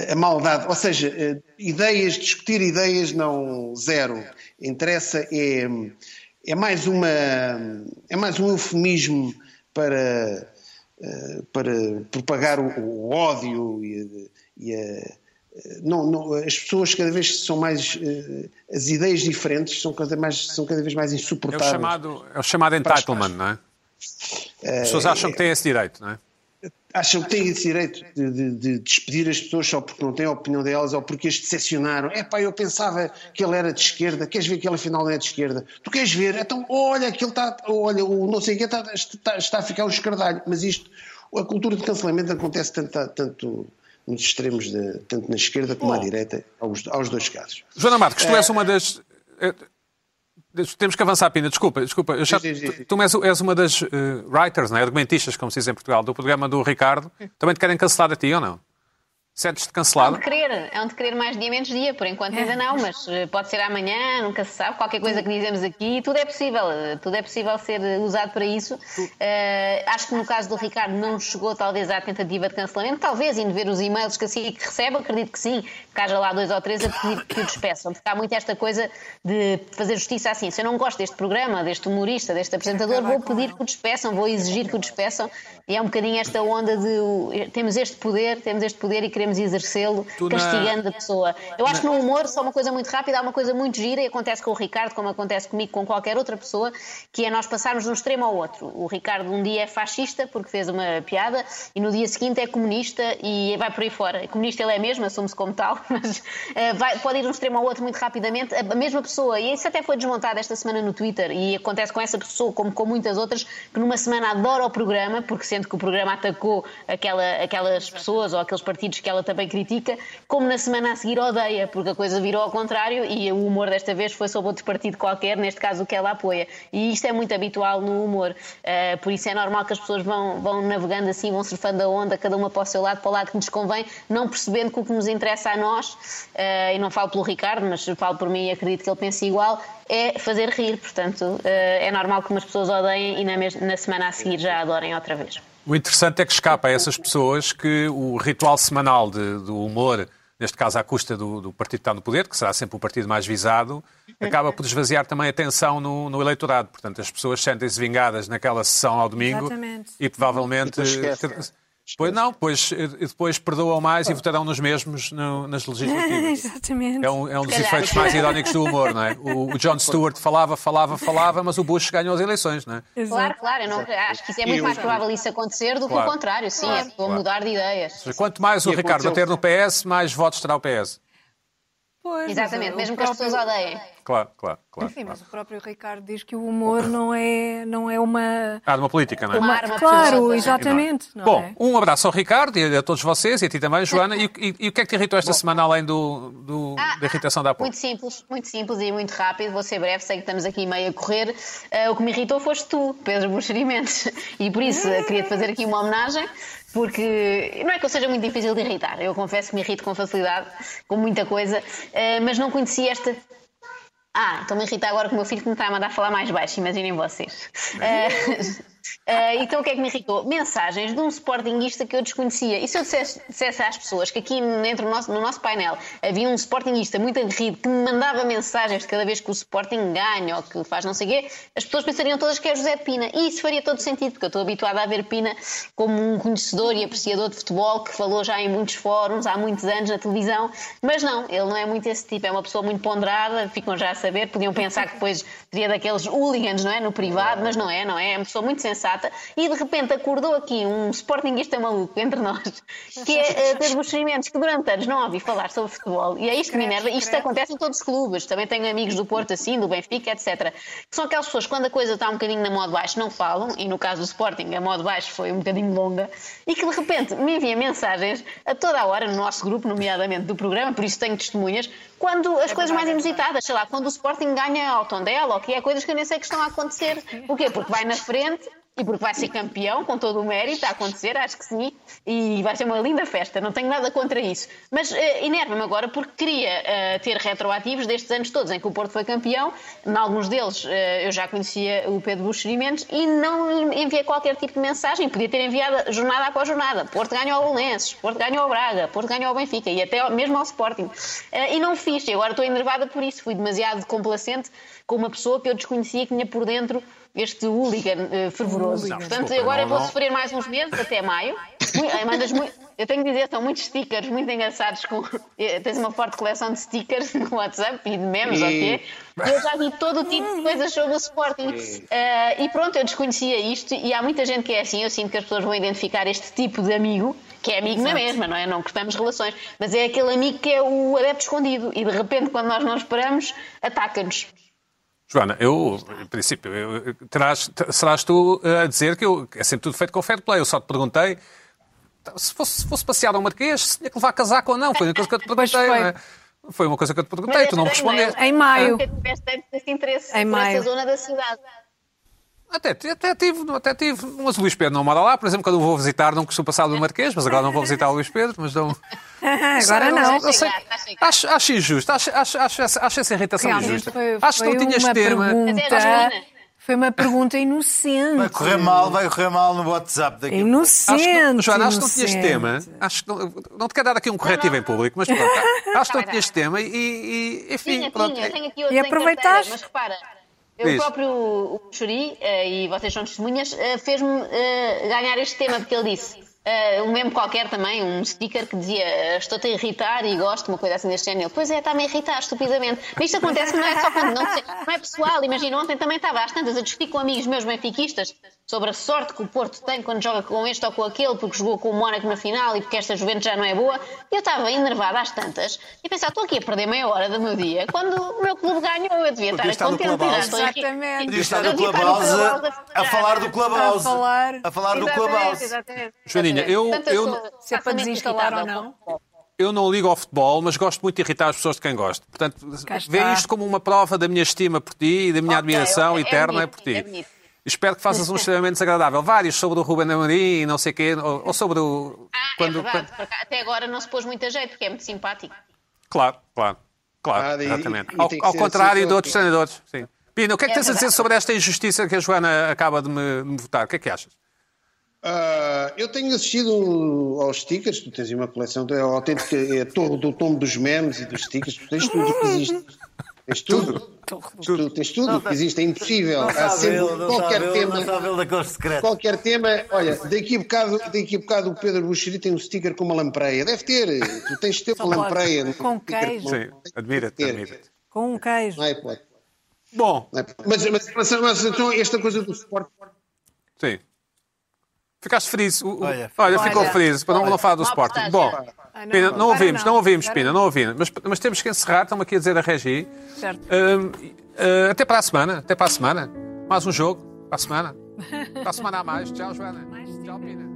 Speaker 5: a maldade, ou seja, eh, ideias, discutir ideias não zero. Interessa é, é mais uma é mais um eufemismo para para propagar o, o ódio e, e a- não, não, as pessoas cada vez são mais eh, as ideias diferentes são cada, mais, são cada vez mais
Speaker 1: É o
Speaker 5: insuportáveis.
Speaker 1: chamado, é o chamado entitlement, não é? As pessoas acham que têm esse direito, não é?
Speaker 5: Acham que têm esse direito de, de- de despedir as pessoas só porque não têm a opinião delas ou porque as decepcionaram. É pá, eu pensava que ele era de esquerda, queres ver que ele afinal não é de esquerda? Tu queres ver? Então, olha, que ele está, olha, o não sei o que está, está, está a ficar um escardalho. Mas isto, a cultura de cancelamento acontece tanto, tanto nos extremos, de, tanto na esquerda como à direita, aos, aos dois casos.
Speaker 1: Joana Marques, tu és uma das. Temos que avançar, Pina, desculpa, desculpa. Eu já- tu, és, és uma das eh, writers, não é? argumentistas, como se diz em Portugal, do programa do Ricardo. Também te querem cancelar a ti ou não? Sentes-te
Speaker 4: É um
Speaker 1: cancelado?
Speaker 4: de querer, é um de querer mais dia menos dia, por enquanto ainda não, mas eh, pode ser amanhã, nunca se sabe, qualquer coisa que dizemos aqui, tudo é possível, eh, tudo é possível ser usado para isso. Eh, acho que no caso do Ricardo não chegou talvez à tentativa de cancelamento, talvez indo ver os e-mails que a SIC recebe, acredito que sim, que haja lá dois ou três a pedir que o despeçam, porque há muito esta coisa de fazer justiça assim, se eu não gosto deste programa, deste humorista, deste apresentador, vou pedir que o despeçam, vou exigir que o despeçam, e é um bocadinho esta onda de temos este poder, temos este poder e queremos exercê-lo
Speaker 1: Tu na-
Speaker 4: castigando a pessoa. Eu acho que no humor, só uma coisa muito rápida, há uma coisa muito gira e acontece com o Ricardo, como acontece comigo, com qualquer outra pessoa, que é nós passarmos de um extremo ao outro. O Ricardo um dia é fascista porque fez uma piada e no dia seguinte é comunista e vai por aí fora. Comunista ele é mesmo, assume-se como tal, mas eh, vai- pode ir de um extremo ao outro muito rapidamente. A mesma pessoa, e isso até foi desmontado esta semana no Twitter e acontece com essa pessoa, como com muitas outras, que numa semana adora o programa, porque sente que o programa atacou aquela, aquelas pessoas ou aqueles partidos que ela também critica, como na semana a seguir odeia, porque a coisa virou ao contrário e o humor desta vez foi sobre outro partido qualquer, neste caso o que ela apoia. E isto é muito habitual no humor. Uh, por isso é normal que as pessoas vão, vão navegando assim, vão surfando a onda, cada uma para o seu lado, para o lado que nos convém, não percebendo que o que nos interessa a nós, uh, e não falo pelo Ricardo, mas falo por mim e acredito que ele pense igual, é fazer rir. Portanto, uh, é normal que umas pessoas odeiem e na, na semana a seguir já adorem outra vez.
Speaker 1: O interessante é que escapa a essas pessoas que o ritual semanal de- do humor, neste caso à custa do, do partido que está no poder, que será sempre o partido mais visado, acaba por esvaziar também a tensão no, no eleitorado. Portanto, as pessoas sentem-se vingadas naquela sessão ao domingo
Speaker 2: Exatamente.
Speaker 1: e provavelmente. Pois não, pois, depois perdoam mais e votarão nos mesmos no- nas legislativas.
Speaker 2: Exatamente.
Speaker 1: É um, é um dos
Speaker 4: calhar.
Speaker 1: efeitos mais irónicos do humor, não é? O, o John Stewart falava, falava, falava, mas o Bush ganhou as eleições, não é?
Speaker 2: Exato.
Speaker 4: Claro, claro, eu não, acho que isso é muito mais provável isso acontecer do que
Speaker 1: Claro.
Speaker 4: o contrário, sim, é pessoa mudar de ideias.
Speaker 1: Quanto mais o
Speaker 5: E
Speaker 1: Ricardo
Speaker 5: aconteceu-
Speaker 1: bater no PS, mais votos terá o PS.
Speaker 2: Pois,
Speaker 4: Exatamente,
Speaker 2: mas
Speaker 4: mesmo que as
Speaker 2: próprio-
Speaker 4: pessoas odeiem.
Speaker 1: Claro, claro, claro.
Speaker 2: Mas
Speaker 1: claro.
Speaker 2: o próprio Ricardo diz que o humor não é, não é uma.
Speaker 1: Ah, de uma política, não é?
Speaker 4: Uma arma
Speaker 2: claro, exatamente. Não
Speaker 1: Bom,
Speaker 2: é?
Speaker 1: um abraço ao Ricardo e a todos vocês e a ti também, Joana. E, e- e o que é que te irritou esta semana, além do, do- da irritação da pouco?
Speaker 4: Muito simples, muito simples e muito rápido. Vou ser breve, sei que estamos aqui meio a correr. Ah, o que me irritou foste tu, Pedro Buxeri Mendes. E por isso ah, queria-te fazer aqui uma homenagem. Porque não é que eu seja muito difícil de irritar, eu confesso que me irrito com facilidade, com muita coisa, eh, mas não conhecia esta. Ah, estou-me a irritar agora com o meu filho que me está a mandar falar mais baixo, imaginem vocês. Eh, então o que é que me irritou? Mensagens de um sportinguista que eu desconhecia. E se eu dissesse, dissesse às pessoas que aqui dentro nosso, no nosso painel havia um sportinguista muito aguerrido que me mandava mensagens de cada vez que o Sporting ganha ou que faz não sei o quê, as pessoas pensariam todas que é José Pina. E isso faria todo sentido, porque eu estou habituada a ver Pina como um conhecedor e apreciador de futebol que falou já em muitos fóruns, há muitos anos na televisão. Mas não, ele não é muito esse tipo, é uma pessoa muito ponderada, ficam já a saber, podiam pensar que depois seria daqueles hooligans, não é? No privado, mas não é, não é? É uma pessoa muito sensata e de repente acordou aqui um sportinguista maluco entre nós, que é uh, Pedro Buxerimentos, que durante anos não ouvi falar sobre futebol. E é isto que me enerva. Isto acontece em todos os clubes. Também tenho amigos do Porto assim, do Benfica, etc. Que são aquelas pessoas que quando a coisa está um bocadinho na modo baixo não falam, e no caso do Sporting a modo baixo foi um bocadinho longa, e que de repente me envia mensagens a toda a hora no nosso grupo, nomeadamente do programa, por isso tenho testemunhas, quando as coisas mais inusitadas, sei lá, quando o Sporting ganha ao Tondela, ou que é coisas que eu nem sei que estão a acontecer. O quê? Porque vai na frente e porque vai ser campeão, com todo o mérito, a acontecer, acho que sim, e vai ser uma linda festa, não tenho nada contra isso. Mas uh, enerva-me agora porque queria uh, ter retroativos destes anos todos em que o Porto foi campeão, em alguns deles uh, eu já conhecia o Pedro Buxerimentos e não enviei qualquer tipo de mensagem, podia ter enviado jornada após jornada. Porto ganhou ao Belenenses, Porto ganhou ao Braga, Porto ganhou ao Benfica e até mesmo ao Sporting. e não fiz, e agora estou enervada por isso, fui demasiado complacente com uma pessoa que eu desconhecia que tinha por dentro este hooligan uh, fervoroso.
Speaker 1: Não,
Speaker 4: Portanto,
Speaker 1: desculpa,
Speaker 4: agora
Speaker 1: não,
Speaker 4: vou
Speaker 1: não.
Speaker 4: sofrer mais uns meses, até maio. Eh, mandas mui- eu tenho que dizer, são muitos stickers muito engraçados. Com, eh, tens uma forte coleção de stickers no WhatsApp e de memes,
Speaker 5: E-
Speaker 4: ok? E eu já vi todo o tipo de coisas sobre o Sporting. Eh, e pronto, eu desconhecia isto e há muita gente que é assim. Eu sinto que as pessoas vão identificar este tipo de amigo, que é amigo na mesma, não é? Não cortamos relações, mas é aquele amigo que é o adepto escondido e de repente, quando nós não esperamos, ataca-nos.
Speaker 1: Joana, eu, em princípio, eu- terás, te- serás tu eh, a dizer que eu, é sempre tudo feito com fair play. Eu só te perguntei se fosse, se fosse passear ao Marquês, se tinha que levar casaco ou não. Foi uma coisa que eu te perguntei. não é? Foi uma coisa que eu te perguntei, tu não respondeste.
Speaker 2: Em maio.
Speaker 4: Nunca tiveste tanto esse interesse
Speaker 2: Em
Speaker 4: por
Speaker 2: maio.
Speaker 4: essa zona da cidade.
Speaker 1: Até, até tive, até tive. Mas o Luís Pedro não mora lá, por exemplo, quando eu vou visitar, não costumo passar do Marquês, mas agora não vou visitar o Luís Pedro, mas não.
Speaker 2: Agora não.
Speaker 1: Sei-
Speaker 4: Está a chegar.
Speaker 1: Acho, acho injusto, acho, acho, acho, essa- acho essa irritação
Speaker 2: Realmente
Speaker 1: injusta.
Speaker 2: foi,
Speaker 1: acho que não tinhas
Speaker 2: uma
Speaker 1: tema.
Speaker 2: pergunta. Foi uma pergunta inocente.
Speaker 3: Vai correr mal, vai correr mal no WhatsApp daqui.
Speaker 1: Acho que,
Speaker 2: Inocente.
Speaker 1: Joana, acho que não tinhas tema. Acho que não, não te quero dar aqui um corretivo em público, mas pronto, acho que não tinhas tema e, e enfim,
Speaker 4: Tinha,
Speaker 1: pronto.
Speaker 4: tinha, eu tenho aqui
Speaker 2: E aproveitaste?
Speaker 4: carteira, Mas repara, eu
Speaker 1: Diz.
Speaker 4: próprio, o Xuri, eh, e vocês são testemunhas, eh, fez-me eh, ganhar este tema, porque ele disse, eh, um meme qualquer também, um sticker que dizia eh, estou-te a irritar e gosto, uma coisa assim deste género. Pois é, está-me a irritar, estupidamente. Mas isto acontece não é só quando não, não é pessoal. Imagina, ontem também estava às tantas a discutir com amigos meus benfiquistas sobre a sorte que o Porto tem quando joga com este ou com aquele, porque jogou com o Mónaco na final e porque esta Juventus já não é boa. E eu estava enervada às tantas e a pensar, estou aqui a perder meia hora do meu dia. Quando o meu clube ganhou, eu devia
Speaker 3: Podia
Speaker 4: estar
Speaker 3: no
Speaker 4: contente.
Speaker 2: Exatamente.
Speaker 3: Podia estar no
Speaker 4: devia
Speaker 3: Clubhouse
Speaker 4: no
Speaker 3: a,
Speaker 4: Clubhouse
Speaker 3: a falar do Clubhouse.
Speaker 2: A falar.
Speaker 3: A falar do
Speaker 4: Exatamente,
Speaker 3: Clubhouse.
Speaker 4: exatamente.
Speaker 1: Joaninha, eu- eu-
Speaker 2: Se é para desinstalar ou não.
Speaker 1: Eu não ligo ao futebol, mas gosto muito de irritar as pessoas de quem gosto. Portanto, vê isto como uma prova da minha estima por ti e da minha
Speaker 4: Ok,
Speaker 1: admiração
Speaker 4: ok, é
Speaker 1: eterna
Speaker 4: bonito,
Speaker 1: por ti.
Speaker 4: é bonito.
Speaker 1: Espero que faças um extremamente desagradável. Vários sobre o Ruben Amorim e não sei o quê, ou, ou sobre o...
Speaker 4: Ah,
Speaker 1: quando-
Speaker 4: é verdade.
Speaker 1: quando-
Speaker 4: porque Até agora não se pôs muito a jeito, porque é muito simpático.
Speaker 1: Claro, claro. Claro,
Speaker 5: Ah, e-
Speaker 1: exatamente.
Speaker 5: e
Speaker 1: ao
Speaker 5: que
Speaker 1: ao
Speaker 5: ser
Speaker 1: contrário
Speaker 5: assim,
Speaker 1: de outros
Speaker 5: ok.
Speaker 1: treinadores. Sim. Pina, o que é que
Speaker 4: É
Speaker 1: tens a dizer
Speaker 4: verdade.
Speaker 1: sobre esta injustiça que a Joana acaba de me, de me votar? O que é que achas?
Speaker 5: Ah, eu tenho assistido aos stickers, tu tens aí uma coleção, é autêntica é a torre do tombo dos memes e dos stickers, tu tens tudo o que existe. Tens tudo. Tu tens tudo o que existe, é impossível.
Speaker 3: Não
Speaker 5: Há sempre
Speaker 3: ele,
Speaker 5: qualquer
Speaker 3: ele,
Speaker 5: tema. Qualquer tema, olha, daqui a bocado, daqui a bocado o Pedro Buxeri tem um sticker com uma lampreia. Deve ter, tu tens de ter
Speaker 2: Só
Speaker 5: uma
Speaker 2: pode.
Speaker 5: lampreia. no
Speaker 2: Com queijo.
Speaker 1: Sim, admira-te,
Speaker 5: Ter.
Speaker 1: admira-te.
Speaker 2: Com um queijo.
Speaker 5: Não é hipótese.
Speaker 1: Bom,
Speaker 5: Não é hipótese. Mas, mas, mas, mas então esta coisa do suporte.
Speaker 1: sim. Ficaste feliz. O- o-
Speaker 3: Olha.
Speaker 1: Olha, ficou
Speaker 2: Olha.
Speaker 1: feliz, para não, não falar do Sporting. Bom,
Speaker 2: Ah, não,
Speaker 1: Pina, não ouvimos, não,
Speaker 2: não.
Speaker 1: ouvimos,
Speaker 2: Agora
Speaker 1: Pina, não ouvimos. Mas, mas temos que encerrar, estamos aqui a dizer a Regi.
Speaker 2: Certo.
Speaker 1: Eh, até para a semana, até para a semana. Mais um jogo, para a semana. Para a semana a mais. Tchau, Joana. Tchau, Pina.